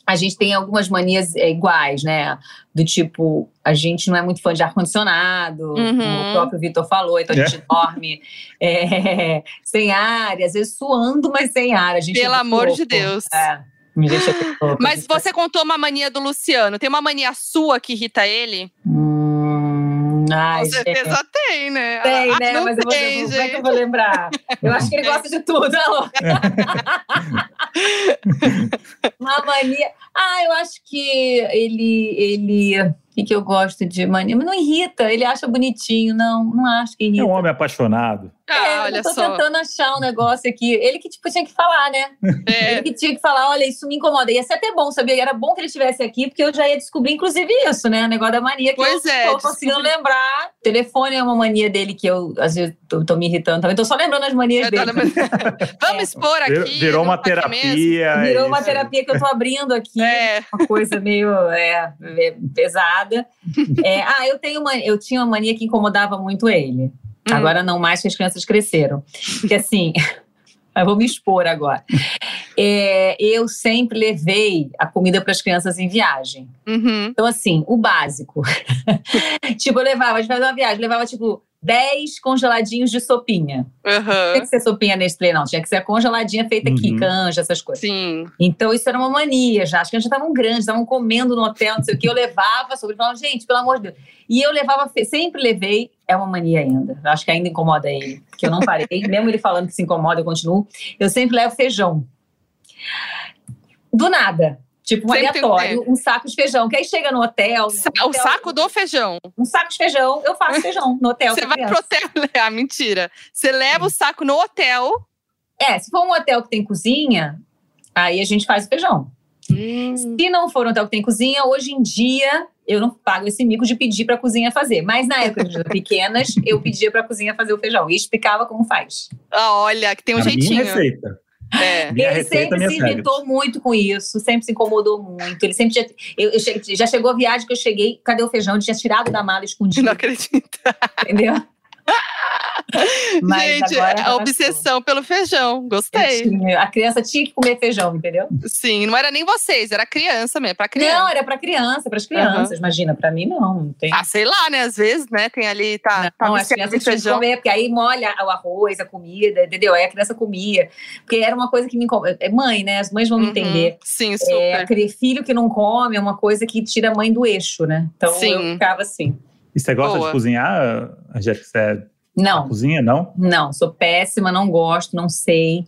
a gente tem algumas manias é, iguais, né? Do tipo, a gente não é muito fã de ar-condicionado, Uhum. como o próprio Vitor falou, então a gente dorme é, sem ar, e às vezes suando, mas sem ar. A gente Pelo é amor de. Deus. É, é. Mas você contou uma mania do Luciano. Tem uma mania sua que irrita ele? Hum, ai, Com gente. certeza tem, né? Tem, Ah, né? não Mas eu vou, tem, como é que eu gente. vou lembrar? Eu acho que ele gosta de tudo? Uma mania. Ah, eu acho que ele. ele... O que, que eu gosto de mania? Mas não irrita, ele acha bonitinho. Não, não acho que É irrita. um homem apaixonado. Ah, É, olha eu tô só. tentando achar um negócio aqui. Ele que tipo, tinha que falar, né? É, Ele que tinha que falar, olha, isso me incomoda. Ia ser até bom, sabia? Era bom que ele estivesse aqui, porque eu já ia descobrir, inclusive, isso, né? O negócio da mania que Pois eu é, tô conseguindo lembrar. Telefone é uma mania dele que eu, às vezes, tô, tô me irritando também. Tô só lembrando as manias eu dele. Vamos expor aqui. Virou, virou uma terapia. Virou uma isso. terapia que eu tô abrindo aqui. É, Uma coisa meio é, é, É, ah, eu, tenho uma, eu tinha uma mania que incomodava muito ele. Hum. Agora não mais, que as crianças cresceram. Porque assim, eu vou me expor agora. É, eu sempre levei a comida para as crianças em viagem. uhum. Então, assim, o básico. tipo, eu levava, a gente fazia uma viagem, levava, tipo, 10 congeladinhos de sopinha. Não Aham. tinha que ser sopinha Nestlé, não. Tinha que ser a congeladinha feita aqui, Uhum. canja, essas coisas. Sim. Então, isso era uma mania já. As crianças estavam grandes, estavam comendo no hotel, não sei o que. Eu levava sobre e falava, gente, pelo amor de Deus. E eu levava, sempre levei, é uma mania ainda. Eu acho que ainda incomoda ele, porque eu não parei. Mesmo ele falando que se incomoda, eu continuo. Eu sempre levo feijão. Do nada. Tipo, um Sempre aleatório, um saco de feijão. Que aí chega no hotel. Sa- no O hotel, saco do feijão. Um saco de feijão, eu faço feijão no hotel. Você vai criança. pro hotel. Ah, mentira. Você leva o saco no hotel. É, se for um hotel que tem cozinha, aí a gente faz o feijão. Hum. Se não for um hotel que tem cozinha, hoje em dia eu não pago esse mico de pedir para a cozinha fazer. Mas na época de pequenas, eu pedia para a cozinha fazer o feijão e explicava como faz. Ah, olha, que tem um a minha jeitinho. receita. É. Minha ele receita, sempre se irritou muito com isso, sempre se incomodou muito. Ele sempre tinha, eu, eu che- já chegou a viagem que eu cheguei, cadê o feijão? Ele tinha tirado da mala escondido, Não acredito. entendeu? Mas Gente, agora a obsessão pelo feijão. Gostei. Tinha- A criança tinha que comer feijão, entendeu? Sim, não era nem vocês, era criança mesmo, pra criança. Não, era para criança, para as crianças. Imagina, para mim não, não tem. Ah, sei lá, né? Às vezes, né? Tem ali, tá, tá Não, as viciado crianças em tinham que feijão. comer, porque aí molha o arroz, a comida, entendeu? Aí a criança comia. Porque era uma coisa que me incomoda. É mãe, né? As mães vão me Uhum. entender. Sim, É, super. aquele filho que não come é uma coisa que tira a mãe do eixo, né? Então Sim. eu ficava assim. E você gosta Boa. de cozinhar, Angélica? Você é Não, cozinha, não? não, sou péssima, não gosto, não sei.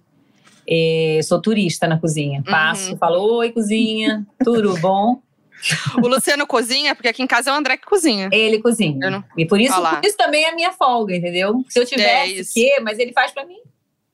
É, sou turista na cozinha. Passo, Uhum. falo, oi, cozinha, tudo bom? O Luciano cozinha, porque aqui em casa é o André que cozinha. Ele cozinha. Não- E por isso, por isso também é a minha folga, entendeu? Se eu tivesse isso. que, mas ele faz pra mim.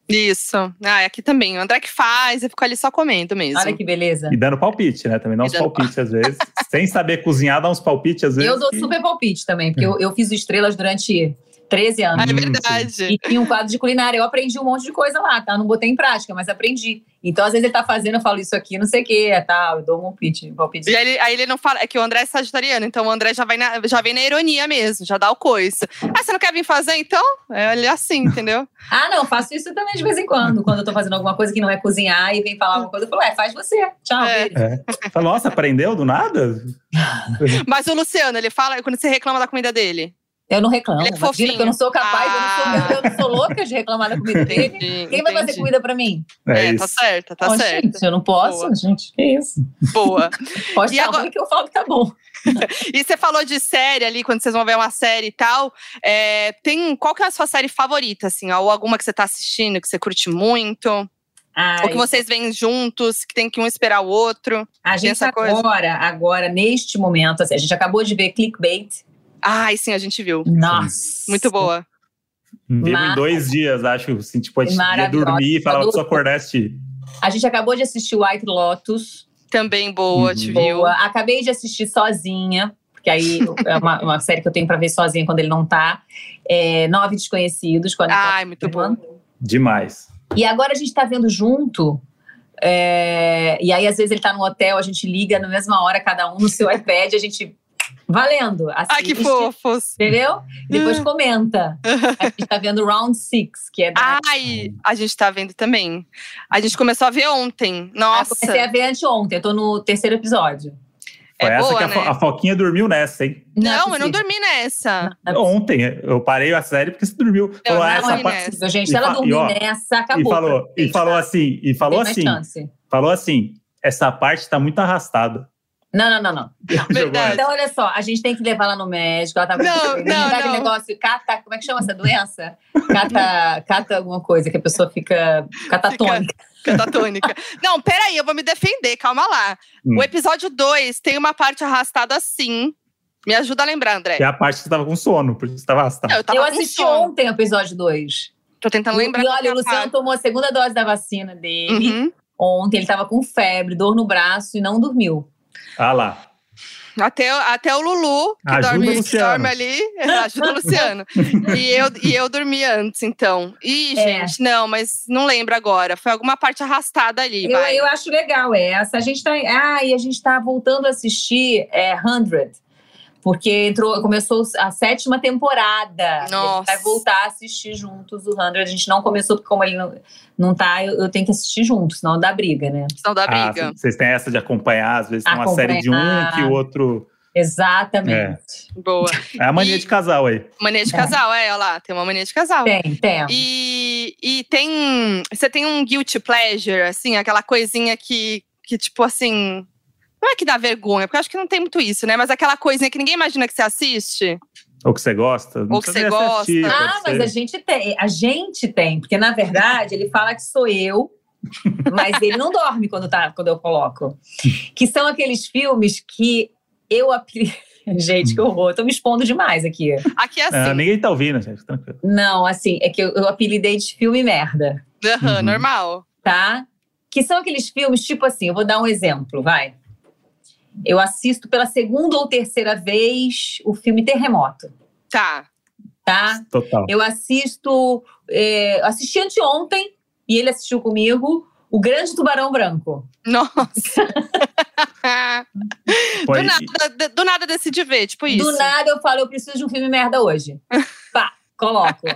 Isso. Ah, é aqui também. O André que faz, eu fico ali só comendo mesmo. Olha que beleza. E dando palpite, né? Também dá uns dando palpites às vezes. Sem saber cozinhar, dá uns palpites às vezes. Eu dou que- super palpite também, porque eu, eu fiz o Estrelas durante 13 anos. É verdade. E tinha um quadro de culinária. Eu aprendi um monte de coisa lá, tá? Não botei em prática, mas aprendi. Então, às vezes, ele tá fazendo, eu falo isso aqui, não sei o quê, tal. Eu dou um palpite. Um palpite. E aí ele, aí ele não fala. É que o André é sagitariano, então o André já, vai na, já vem na ironia mesmo, já dá o coice. Ah, você não quer vir fazer, então? É ele é assim, entendeu? Ah, não, faço isso também de vez em quando. Quando eu tô fazendo alguma coisa que não é cozinhar e vem falar alguma coisa, eu falo, é, faz você. Tchau, É. É. Fala, nossa, aprendeu do nada? Mas o Luciano, ele fala quando você reclama da comida dele. Eu não reclamo. Ele é Imagina fofinho. que eu não sou capaz, eu, Ah. não sou, eu não sou louca de reclamar da comida dele. Entendi, Quem vai fazer comida pra mim? É, É, isso. tá certo, tá Não, certo. Gente, eu não posso, Boa. gente. Que isso? Boa. Pode E estar agora- que eu falo que tá bom. E você falou de série ali, quando vocês vão ver uma série e tal. é, tem, qual que é a sua série favorita, assim? Ou alguma que você tá assistindo, que você curte muito? Ai, Ou que vocês veem juntos, que tem que um esperar o outro? a gente essa coisa. agora, agora, neste momento, assim, a gente acabou de ver Clickbait. Ai, sim, a gente viu. Nossa. Muito boa. Vimos em dois dias, acho. Assim, tipo, a gente ia dormir e falava, Adoro. preciso acordar e assistir. A gente acabou de assistir White Lotus. Também boa, Uhum. te viu. Boa. Acabei de assistir sozinha, porque aí é uma, uma série que eu tenho pra ver sozinha quando ele não tá. É, Nove Desconhecidos. Com a Ai, muito bom. Demais. E agora a gente tá vendo junto. é, e aí, às vezes, ele tá no hotel, a gente liga na mesma hora, cada um no seu iPad, a gente. Valendo! Ai, que assiste, fofos. Entendeu? E depois comenta. A gente tá vendo Round Six, que é da. Ai, a gente tá vendo também. A gente começou a ver ontem. Nossa. comecei a ver anteontem, eu tô no terceiro episódio. Foi É essa boa, que a, né? a Foquinha dormiu nessa, hein? é Não, eu não dormi nessa. Não é. Ontem, eu parei a série porque você dormiu. Falou, não ah, é essa dormi parte- nessa. gente. E ela ó, nessa, acabou. E falou, e falou assim, e falou assim, falou assim, essa parte tá muito arrastada. Não, não, não, não. Verdade. Então, olha só, a gente tem que levar ela no médico. Ela tá com Não, Lembra não, aquele não. negócio, cata, como é que chama essa doença? Cata, cata alguma coisa, que a pessoa fica catatônica. Catatônica. não, peraí, eu vou me defender, calma lá. Hum. O episódio 2 tem uma parte arrastada sim. Me ajuda a lembrar, André. Que é a parte que você tava com sono, por isso você tava arrastado. Não, eu tava Eu assisti sono. ontem o episódio 2. Tô tentando lembrar. e olha, o Luciano parte. tomou a segunda dose da vacina dele. Uhum. Ontem ele tava com febre, dor no braço e não dormiu. Ah lá. Até, até o Lulu, que, Ajuda dorme, que dorme ali, ajuda o Luciano. e, eu, e eu dormi antes, então. Ih, É. gente, não, mas não lembro agora. Foi alguma parte arrastada ali, Eu, eu acho legal essa. A gente tá. Ah, e a gente tá voltando a assistir é, 100. Porque entrou, começou a sétima temporada. A gente Nossa. vai voltar a assistir juntos o 100. A gente não começou, porque como ele não, não tá, eu, eu tenho que assistir juntos, senão dá briga, né? Senão dá Ah, briga. vocês têm essa de acompanhar, às vezes tem uma série de um que o outro. Exatamente. Boa. É a mania E- de casal aí. Mania de É. casal, é, olha lá, tem uma mania de casal. Tem, tem. E, e tem. Você tem um guilty pleasure, assim, aquela coisinha que, que, tipo assim. Não é que dá vergonha, porque eu acho que não tem muito isso, né? Mas aquela coisinha que ninguém imagina que você assiste. Ou que você gosta. não Ou que você assistir, gosta. pode Ah, mas ser. a gente tem, a gente tem, porque na verdade ele fala que sou eu, mas ele não dorme quando, tá, quando eu coloco. Que são aqueles filmes que eu apli... Gente, que horror, eu tô me expondo demais aqui. Aqui é Ah, assim. ninguém tá ouvindo, gente. Tranquilo. Não, assim, é que eu, eu apelidei de filme merda, Aham, Uhum. normal. tá? Que são aqueles filmes, tipo assim, eu vou dar um exemplo, vai. Eu assisto pela segunda ou terceira vez o filme Terremoto, Tá. tá? Total. Eu assisto. É, assisti anteontem, e ele assistiu comigo, O Grande Tubarão Branco. Nossa. Do, nada, de- do nada decidi ver, tipo isso. Do nada eu falo, eu preciso de um filme merda hoje. Pá, coloco.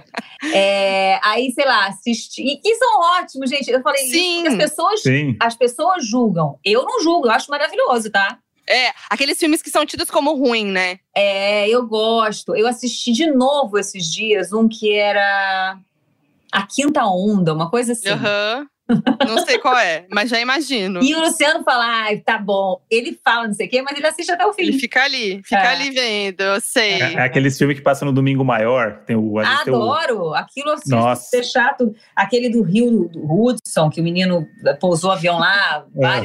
É, aí, sei lá, assisti. E que são ótimos, gente. Eu falei, Sim. isso, as pessoas. Sim. As pessoas julgam. Eu não julgo, eu acho maravilhoso, tá? É, aqueles filmes que são tidos como ruim, né? É, eu gosto. Eu assisti de novo esses dias um que era A Quinta Onda, uma coisa assim. Aham. Não sei qual é, mas já imagino. E o Luciano fala, ai, tá bom. Ele fala não sei o quê, mas ele assiste até o fim. Ele fica ali, fica É. ali vendo, eu sei. É, é aqueles filmes que passam no domingo maior. Tem o. tem o- Adoro! Aquilo eu assisto Nossa. ser chato. Aquele do Rio do Hudson, que o menino pousou o avião lá. Tá?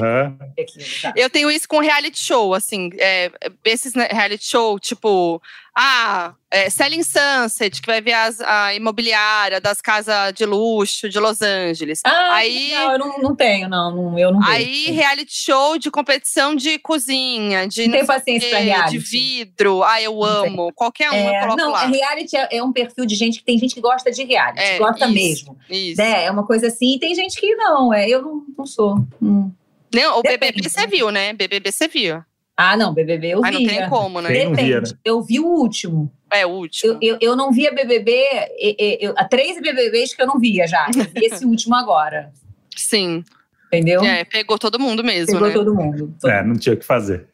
Eu tenho isso com reality show, assim, é, esses reality show, tipo Ah, é, Selling Sunset, que vai ver as, a imobiliária das casas de luxo de Los Angeles. Ah, aí, não, eu não, não tenho, não, não, eu não Aí, vejo. reality show de competição de cozinha, de. Não tem paciência pra reality. De vidro. Ah, eu amo. Qualquer um é, eu coloco não, lá. reality é, é, um perfil de gente que tem gente que gosta de reality, é, gosta isso, mesmo. Isso. Né? É uma coisa assim, e tem gente que não, é, eu não, não sou. Hum. Não, o Depende. BBB você viu, né? BBB você viu. Ah, não, BBB eu vi. Mas não tem como, né? Depende. Via, né? Eu vi o último. É, o último. Eu, eu, eu não via BBB, eu, eu, há três BBBs que eu não via já. Eu vi esse último agora. Sim. Entendeu? É, pegou todo mundo mesmo, pegou né? todo mundo. Todo é, não tinha o que fazer.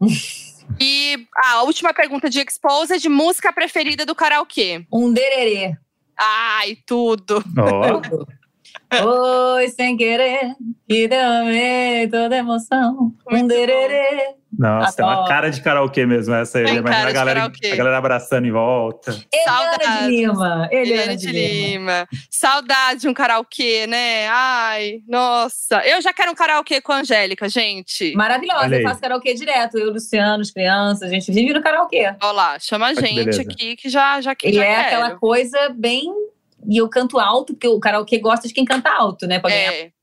e a última pergunta de Expose é de música preferida do karaokê. Um dererê. Ai, tudo. Oh. Foi sem querer que deu toda emoção. Um dererê. Nossa, tem uma cara de karaokê mesmo essa aí. Imagina a galera, a galera abraçando em volta. Eliana de Lima. Eliana de Lima. Saudade de um karaokê, né? Ai, nossa. Eu já quero um karaokê com a Angélica, gente. Maravilhosa. Eu faço karaokê direto. Eu, Luciano, as crianças, a gente vive no karaokê. Olha lá, chama a gente aqui que já, já, que e já é quero. aquela coisa bem e eu canto alto, porque o karaokê gosta de quem canta alto, né? Pra é. ganhar.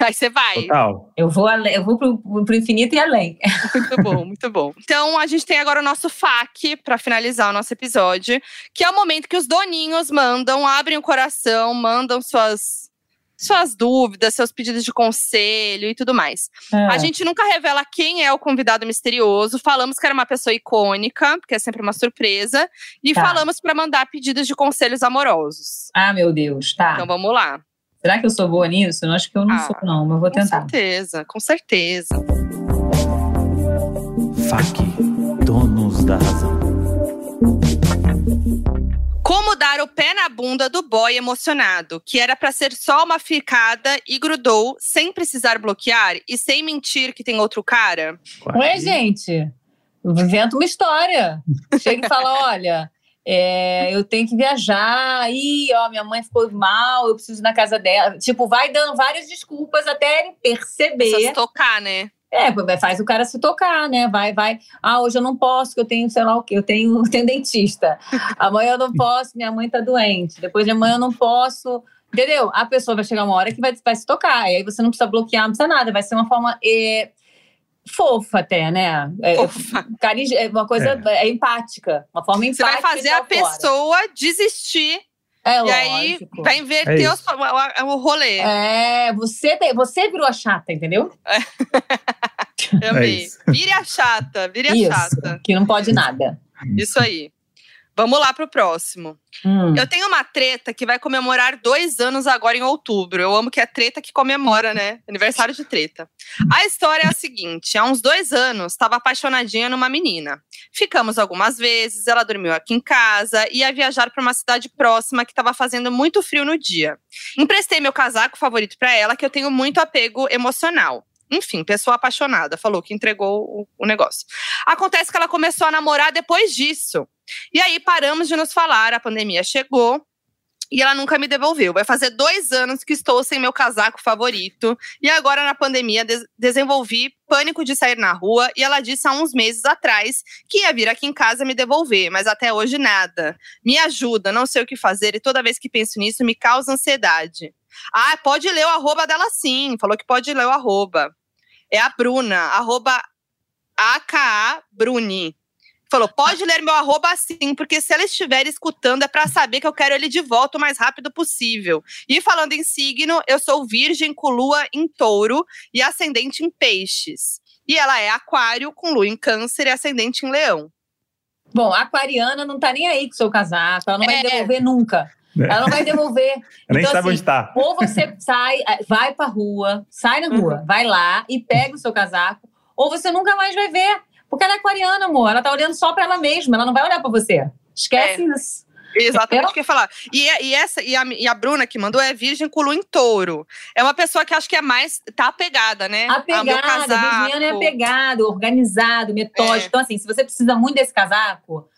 Aí você vai. Total. Eu vou, além, eu vou pro, pro infinito e além. Muito bom, muito bom. Então, a gente tem agora o nosso FAQ para finalizar o nosso episódio, que é o momento que os doninhos mandam, abrem o coração, mandam suas suas dúvidas, seus pedidos de conselho e tudo mais. É. A gente nunca revela quem é o convidado misterioso. Falamos que era uma pessoa icônica, porque é sempre uma surpresa. E Tá. falamos para mandar pedidos de conselhos amorosos. Ah, meu Deus, tá. Então vamos lá. Será que eu sou boa nisso? Eu acho que eu não Ah, sou, não, mas eu vou Com tentar. certeza, com certeza. FAQ, donos da razão. Como dar o pé na bunda do boy emocionado, que era pra ser só uma ficada e grudou sem precisar bloquear e sem mentir que tem outro cara? Ué, gente, eu invento uma história. Chega e fala: olha, é, eu tenho que viajar, e ó, minha mãe ficou mal, eu preciso ir na casa dela. Tipo, vai dando várias desculpas até ele Precisa perceber. se tocar, né? É, faz o cara se tocar, né? Vai, vai. Ah, hoje eu não posso, que eu tenho, sei lá o quê, eu tenho, eu tenho dentista. Amanhã eu não posso, minha mãe tá doente. Depois de amanhã eu não posso. Entendeu? A pessoa vai chegar uma hora que vai, vai se tocar. E aí você não precisa bloquear, não precisa nada. Vai ser uma forma é, fofa até, né? É, Fofa. cari- é uma coisa é. empática. Uma forma Você empática. vai fazer a fora. desistir desistir É e aí lógico. vai É inverter isso. os- o, o rolê. É, você, tem- você virou a chata, entendeu? Eu amei. É isso. Vire a chata, vire a Isso, chata. que não pode nada. Isso aí. Vamos lá pro próximo. Hum. Eu tenho uma treta que vai comemorar dois anos agora em outubro. Eu amo que é treta que comemora, né? Aniversário de treta. A história é a seguinte: há uns dois anos, estava apaixonadinha numa menina. Ficamos algumas vezes, ela dormiu aqui em casa e ia viajar para uma cidade próxima que estava fazendo muito frio no dia. Emprestei meu casaco favorito para ela, que eu tenho muito apego emocional. Enfim, pessoa apaixonada, falou que entregou o, o negócio. Acontece que ela começou a namorar depois disso. E aí paramos de nos falar, a pandemia chegou e ela nunca me devolveu. Vai fazer dois anos que estou sem meu casaco favorito. E agora, na pandemia, des- desenvolvi pânico de sair na rua. E ela disse há uns meses atrás que ia vir aqui em casa me devolver, mas até hoje nada. Me ajuda, não sei o que fazer. E toda vez que penso nisso, me causa ansiedade. Ah, pode ler o arroba dela sim. Falou que pode ler o arroba. É a Bruna, arroba AKA Bruni. Falou, pode ler meu arroba sim, porque se ela estiver escutando é pra saber que eu quero ele de volta o mais rápido possível. E falando em signo, eu sou virgem com lua em touro e ascendente em peixes. E ela é aquário com lua em câncer e ascendente em leão. Bom, a aquariana não tá nem aí com o seu casaco, ela não vai É. devolver nunca. Ela não vai devolver. Eu nem Então, sabe assim, onde tá. Ou você sai, eh, vai pra rua, sai na rua, vai lá e pega o seu casaco, ou você nunca mais vai ver. Porque ela é aquariana, amor. Ela tá olhando só pra ela mesma, ela não vai olhar pra você. Esquece isso. Exatamente o que eu ia falar. E, e essa, e a, e a Bruna que mandou é virgem com lua em touro. É uma pessoa que acho que é mais. tá apegada, né? Apegada, casaco. virginiano é apegado, organizado, metódico. É. Então, assim, se você precisa muito desse casaco,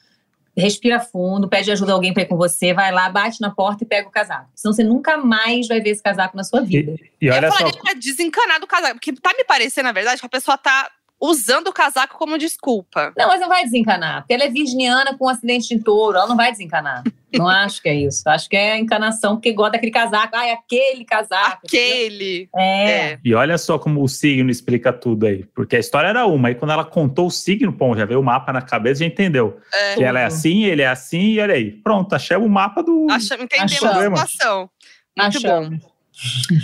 respira fundo, pede ajuda a alguém pra ir com você, vai lá, bate na porta e pega o casaco. Senão você nunca mais vai ver esse casaco na sua vida. E eu olha só, falaria que é desencanado o casaco. Porque tá me parecendo, na verdade, que a pessoa tá usando o casaco como desculpa. Não, mas não vai desencanar, porque ela é virginiana com um acidente de touro, ela não vai desencanar. Não acho que é isso. Acho que é encanação porque gosta daquele casaco. Ai, aquele casaco. Aquele. É. É. E olha só como o signo explica tudo aí. Porque a história era uma, aí quando ela contou o signo, pô, já veio o mapa na cabeça, já entendeu. É. Que ela é assim, ele é assim, e olha aí. Pronto, achamos o mapa do. Acha, entendemos Achamos. a situação. Muito bom. Achamos.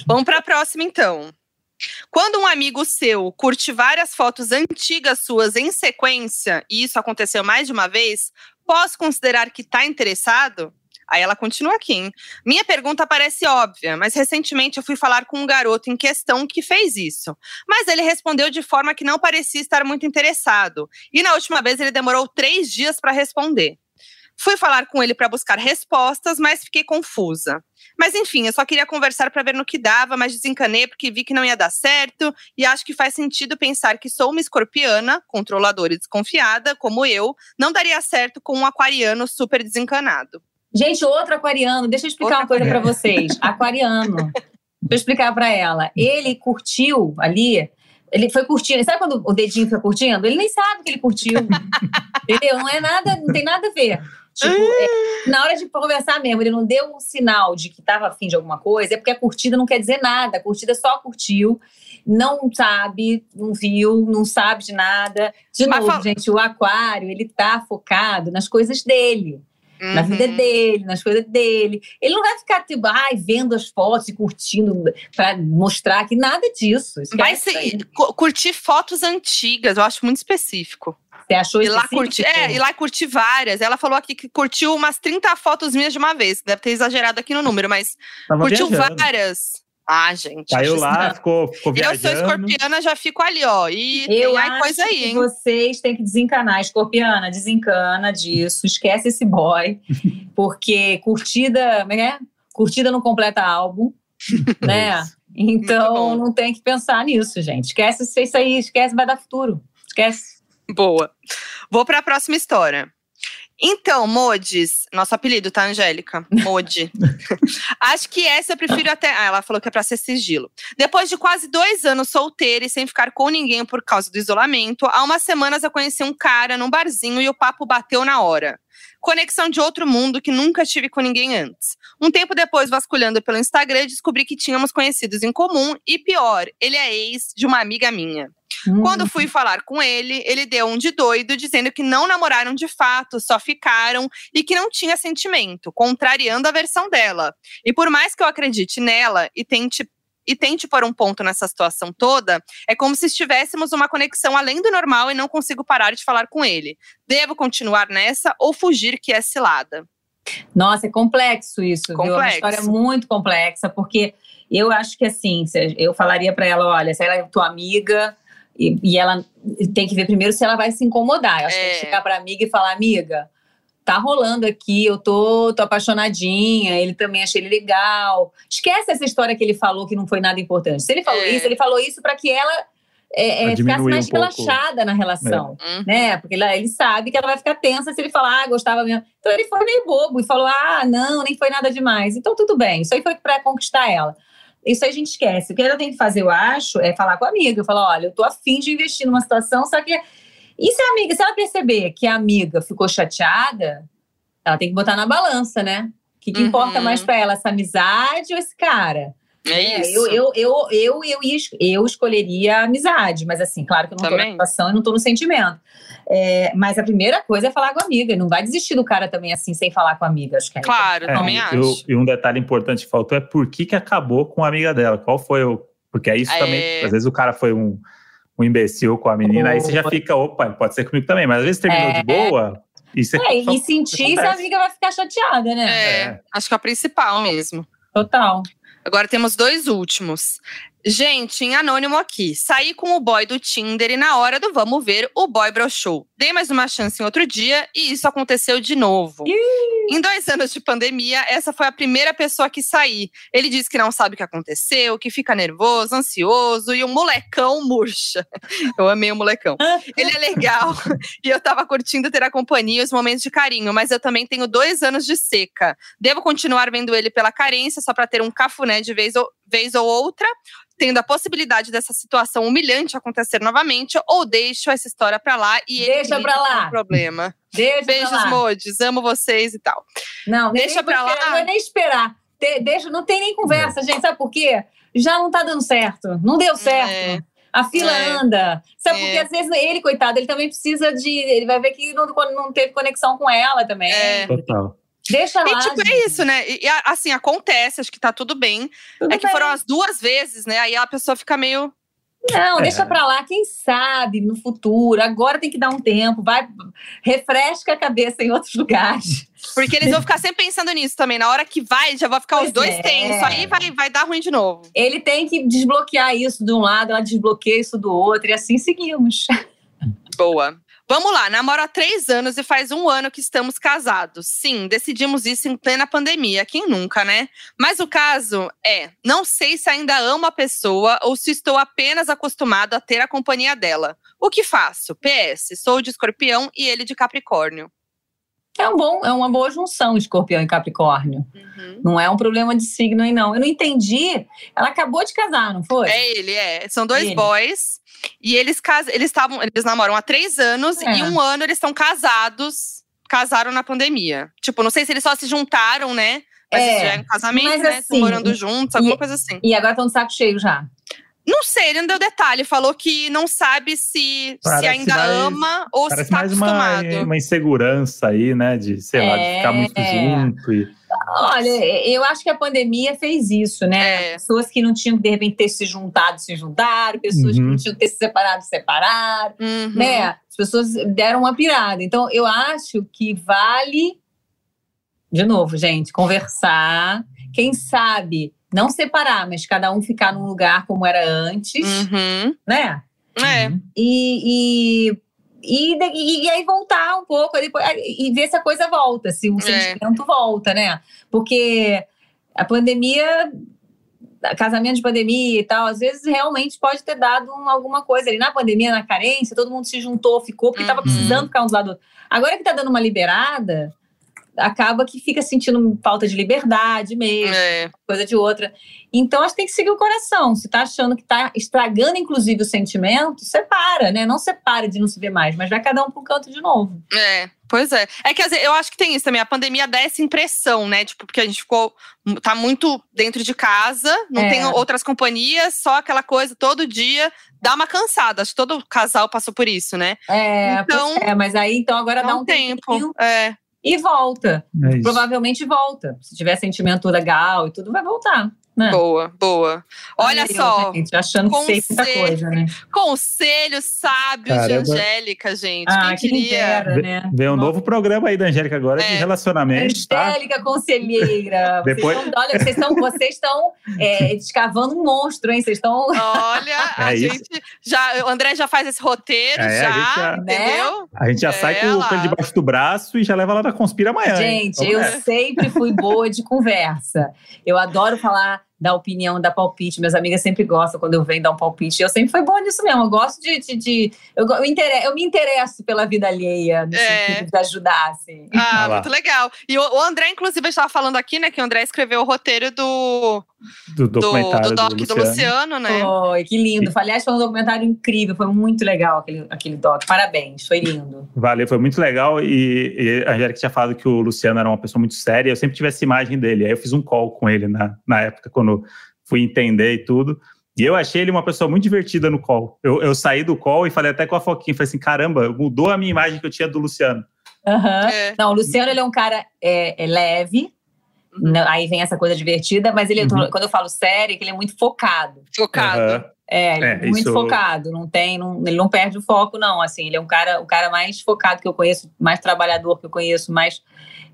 Vamos para a próxima, então. Quando um amigo seu curte várias fotos antigas suas em sequência, e isso aconteceu mais de uma vez, posso considerar que está interessado? Aí ela continua aqui, hein? Minha pergunta parece óbvia, mas recentemente eu fui falar com um garoto em questão que fez isso. Mas ele respondeu de forma que não parecia estar muito interessado. E na última vez ele demorou três dias para responder. Fui falar com ele para buscar respostas, mas fiquei confusa. Mas enfim, eu só queria conversar para ver no que dava, mas desencanei porque vi que não ia dar certo e acho que faz sentido pensar que sou uma escorpiana, controladora e desconfiada, como eu, não daria certo com um aquariano super desencanado. Gente, outro aquariano, deixa eu explicar Outra uma coisa para vocês. Aquariano. Deixa eu explicar para ela. Ele curtiu ali, ele foi curtindo. Sabe quando o dedinho fica curtindo? Ele nem sabe que ele curtiu. Entendeu? Não é nada, não tem nada a ver. Tipo, é, na hora de conversar mesmo, ele não deu um sinal de que estava afim de alguma coisa, é porque a curtida não quer dizer nada. A curtida só curtiu, não sabe, não viu, não sabe de nada. De Mas novo, fala- gente, o aquário, ele tá focado nas coisas dele na vida Uhum. dele, nas coisas dele. Ele não vai ficar tipo, ai, vendo as fotos e curtindo para mostrar que nada disso. Vai isso se, cu- curtir fotos antigas, eu acho muito específico. Você achou curtir, é, ir lá curtir várias. Ela falou aqui que curtiu umas 30 fotos minhas de uma vez. Deve ter exagerado aqui no número, mas Tava curtiu viajando. várias. Ah, gente. Caiu acho lá, ficou, ficou Eu sou viajando. escorpiana, já fico ali, ó. E Eu tem acho coisa aí, que hein? vocês têm que desencanar. Escorpiana, desencana disso. Esquece esse boy. Porque curtida, como é que é? Curtida não completa álbum, né? Então não tem que pensar nisso, gente. Esquece isso aí, esquece, vai dar futuro. Esquece. Boa. Vou para a próxima história. Então, Modes, nosso apelido, tá, Angélica? Modi. Acho que essa eu prefiro até. Ah, ela falou que é pra ser sigilo. Depois de quase dois anos solteira e sem ficar com ninguém por causa do isolamento, há umas semanas eu conheci um cara num barzinho e o papo bateu na hora. Conexão de outro mundo que nunca tive com ninguém antes. Um tempo depois, vasculhando pelo Instagram, descobri que tínhamos conhecidos em comum e pior, ele é ex de uma amiga minha. Quando Hum. fui falar com ele, ele deu um de doido, dizendo que não namoraram de fato, só ficaram e que não tinha sentimento, contrariando a versão dela. E por mais que eu acredite nela e tente e tente pôr um ponto nessa situação toda, é como se estivéssemos uma conexão além do normal e não consigo parar de falar com ele. Devo continuar nessa ou fugir que é cilada? Nossa, é complexo isso, viu? É uma Complexo. história muito complexa, porque eu acho que assim, eu falaria pra ela, olha, se ela é tua amiga e, e ela tem que ver primeiro se ela vai se incomodar. Eu acho que tem É. que chegar pra amiga e falar, amiga, tá rolando aqui, eu tô, tô apaixonadinha, ele também achei ele legal. Esquece essa história que ele falou que não foi nada importante. Se ele falou É. isso, ele falou isso pra que ela é, é, ficasse mais um relaxada na relação Hum. né? Porque ele, ele sabe que ela vai ficar tensa se ele falar, ah, gostava mesmo. Então ele foi meio bobo e falou, ah, não, nem foi nada demais. Então tudo bem, isso aí foi pra conquistar ela. Isso aí a gente esquece. O que ela tem que fazer, eu acho, é falar com a amiga. Falar, olha, eu tô afim de investir numa situação, só que. E se a amiga, se ela perceber que a amiga ficou chateada, ela tem que botar na balança, né? O que, que Uhum. importa mais pra ela, essa amizade ou esse cara? É É, isso. Eu, eu, eu, eu, eu, eu escolheria a amizade, mas assim, claro que eu não tô Também. na situação e não tô no sentimento. É, mas a primeira coisa é falar com a amiga. Não vai desistir do cara também assim, sem falar com a amiga. Acho que é Claro, eu É, também e, acho. o- e um detalhe importante que faltou é por que, que acabou com a amiga dela. Qual foi o. Porque aí isso É. também. Às vezes o cara foi um, um imbecil com a menina, aí você já fica, opa, pode ser comigo também. Mas às vezes terminou É. de boa. E você É, só- e sentir se a amiga vai ficar chateada, né? É, É. acho que é a principal mesmo. Total. Agora temos dois últimos. Gente, em anônimo aqui. Saí com o boy do Tinder e na hora do vamos ver, o boy broxou. Dei mais uma chance em outro dia e isso aconteceu de novo. Em dois anos de pandemia, essa foi a primeira pessoa que saí. Ele disse que não sabe o que aconteceu, que fica nervoso, ansioso e um molecão murcha. Eu amei o molecão. Ele é legal e eu tava curtindo ter a companhia e os momentos de carinho, mas eu também tenho dois anos de seca. Devo continuar vendo ele pela carência só pra ter um cafuné de vez, ou- vez ou outra, tendo a possibilidade dessa situação humilhante acontecer novamente, ou deixo essa história pra lá e ele Deixa pra lá. problema. Deixa Beijos, pra lá. modes, amo vocês e tal. Não, Deixa pra lá. Não é nem esperar. Te- deixa, não tem nem conversa, gente. Sabe por quê? Já não tá dando certo. Não deu certo. É. A fila É. anda. Sabe É. porque às vezes ele, coitado, ele também precisa de. Ele vai ver que não, não teve conexão com ela também. É. Total. Deixa lá. E tipo, gente. é isso, né? E, e, assim, acontece, acho que tá tudo bem. Tudo é que bem. foram as duas vezes, né? Aí a pessoa fica meio. Não, É. deixa pra lá, quem sabe no futuro. Agora tem que dar um tempo, vai, refresca a cabeça em outros lugares. Porque eles vão ficar sempre pensando nisso também. Na hora que vai, já vai ficar Pois os dois é. tensos. Aí vai, vai dar ruim de novo. Ele tem que desbloquear isso de um lado, ela desbloqueia isso do outro, e assim seguimos. Boa. Vamos lá, namoro há três anos e faz um ano que estamos casados. Sim, decidimos isso em plena pandemia. Quem nunca, né? Mas o caso é: não sei se ainda amo a pessoa ou se estou apenas acostumado a ter a companhia dela. O que faço? PS, sou de escorpião e ele de Capricórnio. É, um bom, é uma boa junção, escorpião e capricórnio. Não é um problema de signo aí, não. Eu não entendi. Ela acabou de casar, não foi? É ele, é. São dois Ele. boys. E eles casam, eles estavam, eles namoram há três anos É. e um ano eles estão casados. Casaram na pandemia. Tipo, não sei se eles só se juntaram, né? Mas É, já é um casamento, mas né? assim, Estão morando juntos, alguma e- coisa assim. E agora estão de saco cheio já. Não sei, ele não deu detalhe. Falou que não sabe se, se ainda mais- ama ou se Parece tá mais uma, acostumado. uma insegurança aí, né? De, sei lá, de ficar muito É. junto. E... Olha, eu acho que a pandemia fez isso, né? É. Pessoas que não tinham que, de repente, ter se juntado, se juntaram. Pessoas que Uhum. não tinham que ter se separado, se separaram. Uhum. né? As pessoas deram uma pirada. Então, eu acho que vale, de novo, gente, conversar. Quem sabe não separar, mas cada um ficar num lugar como era antes, Uhum. né? É. E, e, e, e- e aí voltar um pouco depois, e ver se a coisa volta, se o É. sentimento volta, né? Porque a pandemia, casamento de pandemia e tal, às vezes realmente pode ter dado um- alguma coisa ali na pandemia, na carência, todo mundo se juntou, ficou, porque estava Uhum. precisando ficar uns do lado do outro. Agora que tá dando uma liberada, acaba que fica sentindo falta de liberdade mesmo É. coisa de outra. Então, acho que tem que seguir o coração. Se tá achando que tá estragando, inclusive, o sentimento, separa, né? Não separa de não se ver mais, mas vai cada um pro canto de novo. É, pois é. É que eu acho que tem isso também. A pandemia dá essa impressão, né? Tipo, porque a gente ficou. tá muito dentro de casa, não É. tem outras companhias, só aquela coisa todo dia. Dá uma cansada. Acho que todo casal passou por isso, né? É, Então, é, mas aí então agora Dá um tempo. É. e volta. É. Provavelmente volta. Se tiver sentimento legal e tudo, vai voltar. Né? Boa, boa. Olha só, gente, achando que sei muita conselho. coisa, né? conselhos sábios de Caramba. Angélica, gente. Ah, Quem quem queria? dera, né? Vem um novo programa aí da Angélica agora de É. relacionamento, tá? Angélica Conselheira. Depois- Vocês estão, olha, vocês estão, vocês estão é, descavando um monstro, hein? Vocês estão. Olha, a É isso. gente já. O André já faz esse roteiro, É, a já, gente já- entendeu? A gente já É, sai com, com ele debaixo do braço e já leva lá na Conspira amanhã. Gente, eu sempre fui boa de conversa. Eu adoro falar da opinião, da palpite. Minhas amigas sempre gostam quando eu venho dar um palpite. Eu sempre fui boa nisso mesmo. Eu gosto de. de, de- eu, eu, eu me interesso pela vida alheia, no É. sentido de ajudar, assim. Ah, muito legal. E o, o André, inclusive, estava falando aqui, né, que o André escreveu o roteiro do, Do do, documentário do doc do Luciano, Luciano. né? Foi, que lindo. Aliás, foi um documentário incrível. Foi muito legal aquele, aquele doc. Parabéns, foi lindo. Valeu, foi muito legal. E, e a Angélica tinha falado que o Luciano era uma pessoa muito séria. Eu sempre tive essa imagem dele. Aí eu fiz um call com ele na, na época, quando fui entender e tudo. E eu achei ele uma pessoa muito divertida no call. Eu, eu saí do call e falei até com a Foquinha, falei assim, caramba, mudou a minha imagem que eu tinha do Luciano. Aham. É. Não, o Luciano ele é um cara é, é leve. Não, aí vem essa coisa divertida, mas ele, Uhum. quando eu falo sério, é que ele é muito focado. Focado. Aham. É, ele é, É, muito isso- focado, não tem, não- ele não perde o foco, não. Assim, ele é um cara, o cara mais focado que eu conheço, mais trabalhador que eu conheço, mais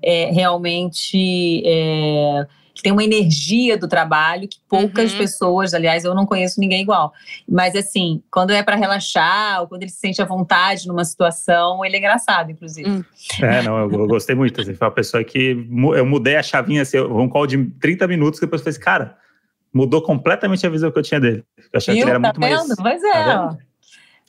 é, realmente é, que tem uma energia do trabalho que poucas Uhum. pessoas, aliás, eu não conheço ninguém igual. Mas assim, quando é para relaxar ou quando ele se sente à vontade numa situação, ele é engraçado, inclusive. Hum. É, não, eu, eu gostei muito. Assim, foi uma pessoa que eu mudei a chavinha, assim, um call de 30 minutos, depois eu falei assim, cara, mudou completamente a visão que eu tinha dele. Eu achei que ele era tá muito vendo? mais. Pois é, Tá ó.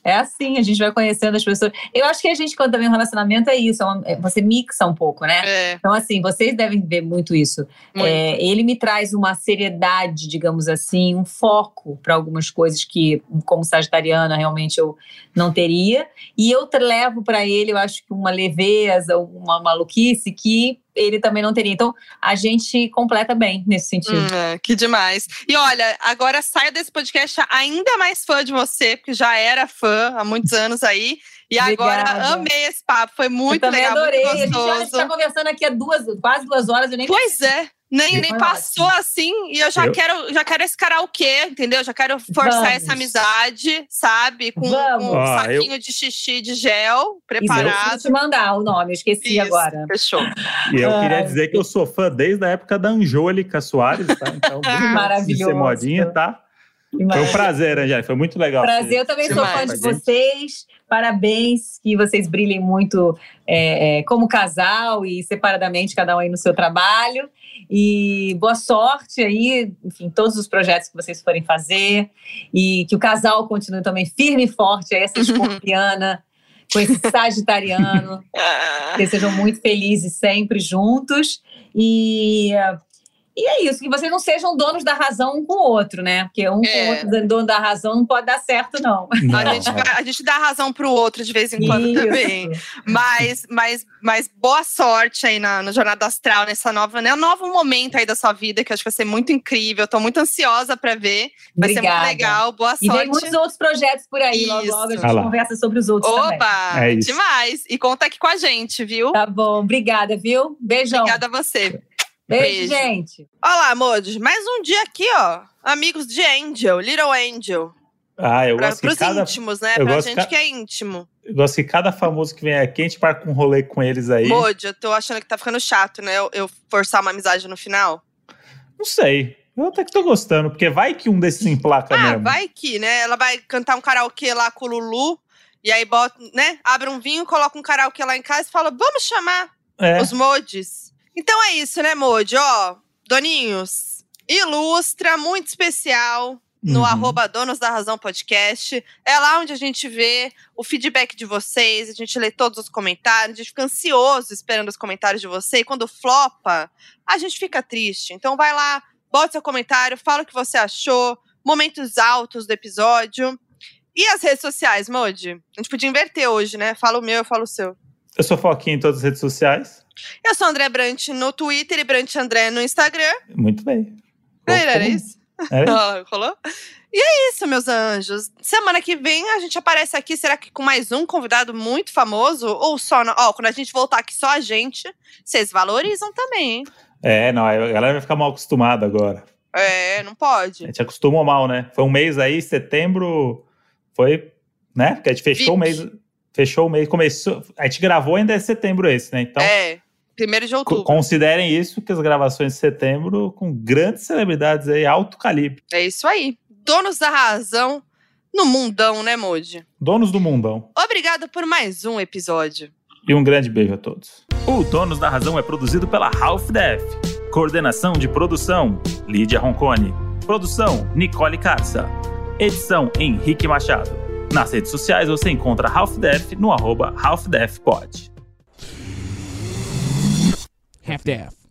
É assim, a gente vai conhecendo as pessoas. Eu acho que a gente, quando também um relacionamento, é isso, é uma, é, você mixa um pouco, né? É, Então, assim, vocês devem ver muito isso. muito. É, ele me traz uma seriedade, digamos assim, um foco para algumas coisas que, como sagitariana, realmente eu não teria. E eu levo para ele, eu acho que uma leveza, uma maluquice que ele também não teria. Então, a gente completa bem nesse sentido. Hum, é, que demais. E olha, agora saia desse podcast ainda mais fã de você, porque já era fã há muitos anos aí. E agora Obrigada. amei esse papo, foi muito eu legal, adorei. A muito gente olha, gostoso. está conversando aqui há duas, quase duas horas, eu nem Pois é. Nem, Eu- nem passou assim, e eu já Eu- quero já quero esse karaokê, entendeu? Já quero forçar Vamos. essa amizade, sabe? Com, Vamos. um Ó, saquinho de xixi de gel Isso, eu preparado. preciso te mandar o nome, eu esqueci Isso, agora. Fechou. E eu Ai. queria dizer que eu sou fã desde a época da Angélica Soares, tá? Então, Maravilhoso. ser modinha, tá? Foi um prazer, Angélica. Foi muito legal. Prazer, eu também sou fã de vocês. Parabéns, que vocês brilhem muito é, é, como casal e separadamente, cada um aí no seu trabalho. E boa sorte aí, enfim, todos os projetos que vocês forem fazer. E que o casal continue também firme e forte, aí, essa escorpiana, com esse sagitariano. Ah, que sejam muito felizes sempre juntos. E, e é isso, que vocês não sejam donos da razão um com o outro, né? Porque um É. com o outro sendo dono da razão não pode dar certo, não. Não, a, gente, a gente dá razão pro outro de vez em quando Isso. também. Mas, mas, mas boa sorte aí na, no Jornada Astral, nessa nova, né? Novo momento aí da sua vida, que eu acho que vai ser muito incrível. Tô muito ansiosa pra ver. Vai ser Obrigada. muito legal. Boa E sorte. vem muitos outros projetos por aí. Logo, Isso. logo a gente Ah lá. conversa sobre os outros também. Oba! É isso. demais. E conta aqui com a gente, viu? Tá bom, obrigada, viu? Beijão. Obrigada a você. Beijo, Beijo. gente. Olá, Modes. Mais um dia aqui, ó. Amigos de Angel, Little Angel. Ah, eu Pra, gosto que pros cada, íntimos, né? eu pra gente ca- que é íntimo. eu gosto que cada famoso que vem aqui, a gente marca um rolê com eles aí. Mode, eu tô achando que tá ficando chato, né? Eu, eu forçar uma amizade no final. Não sei. Eu até que tô gostando, porque vai que um desses emplaca Ah, mesmo. vai que, né? Ela vai cantar um karaokê lá com o Lulu. E aí bota, né? Abre um vinho, coloca um karaokê lá em casa e fala: vamos chamar É. os modes. Então é isso, né, Mode? Ó, Doninhos, ilustra, muito especial. No Uhum. arroba Donos da Razão Podcast. É lá onde a gente vê o feedback de vocês, a gente lê todos os comentários, a gente fica ansioso esperando os comentários de vocês. E quando flopa, a gente fica triste. Então vai lá, bota seu comentário, fala o que você achou, momentos altos do episódio. E as redes sociais, Modi? A gente podia inverter hoje, né? Fala o meu, eu falo o seu. Eu sou Foquinha em todas as redes sociais. Eu sou André Brant no Twitter e Brant André no Instagram. Muito bem. Era isso? Era isso? Ah, Rolou? E é isso, meus anjos. Semana que vem a gente aparece aqui, será que com mais um convidado muito famoso? Ou só. no- Ó, quando a gente voltar aqui só a gente, vocês valorizam também, hein? É, não, a galera vai ficar mal acostumada agora. É, não A pode. gente acostumou mal, né? Foi um mês aí, setembro, foi, né? Porque a gente fechou o mês, fechou o mês, começou, a gente gravou ainda é setembro esse, né? Então, é, primeiro de outubro. considerem isso, que as gravações de setembro com grandes celebridades aí, alto calibre. É isso aí. Donos da razão no mundão, né, Moji? Donos do mundão. Obrigada por mais um episódio. E um grande beijo a todos. O Donos da Razão é produzido pela Half Def. Coordenação de produção, Lídia Roncone. Produção, Nicole Carça. Edição, Henrique Machado. Nas redes sociais você encontra Half Def no arroba Half Def Pod. Half-Death.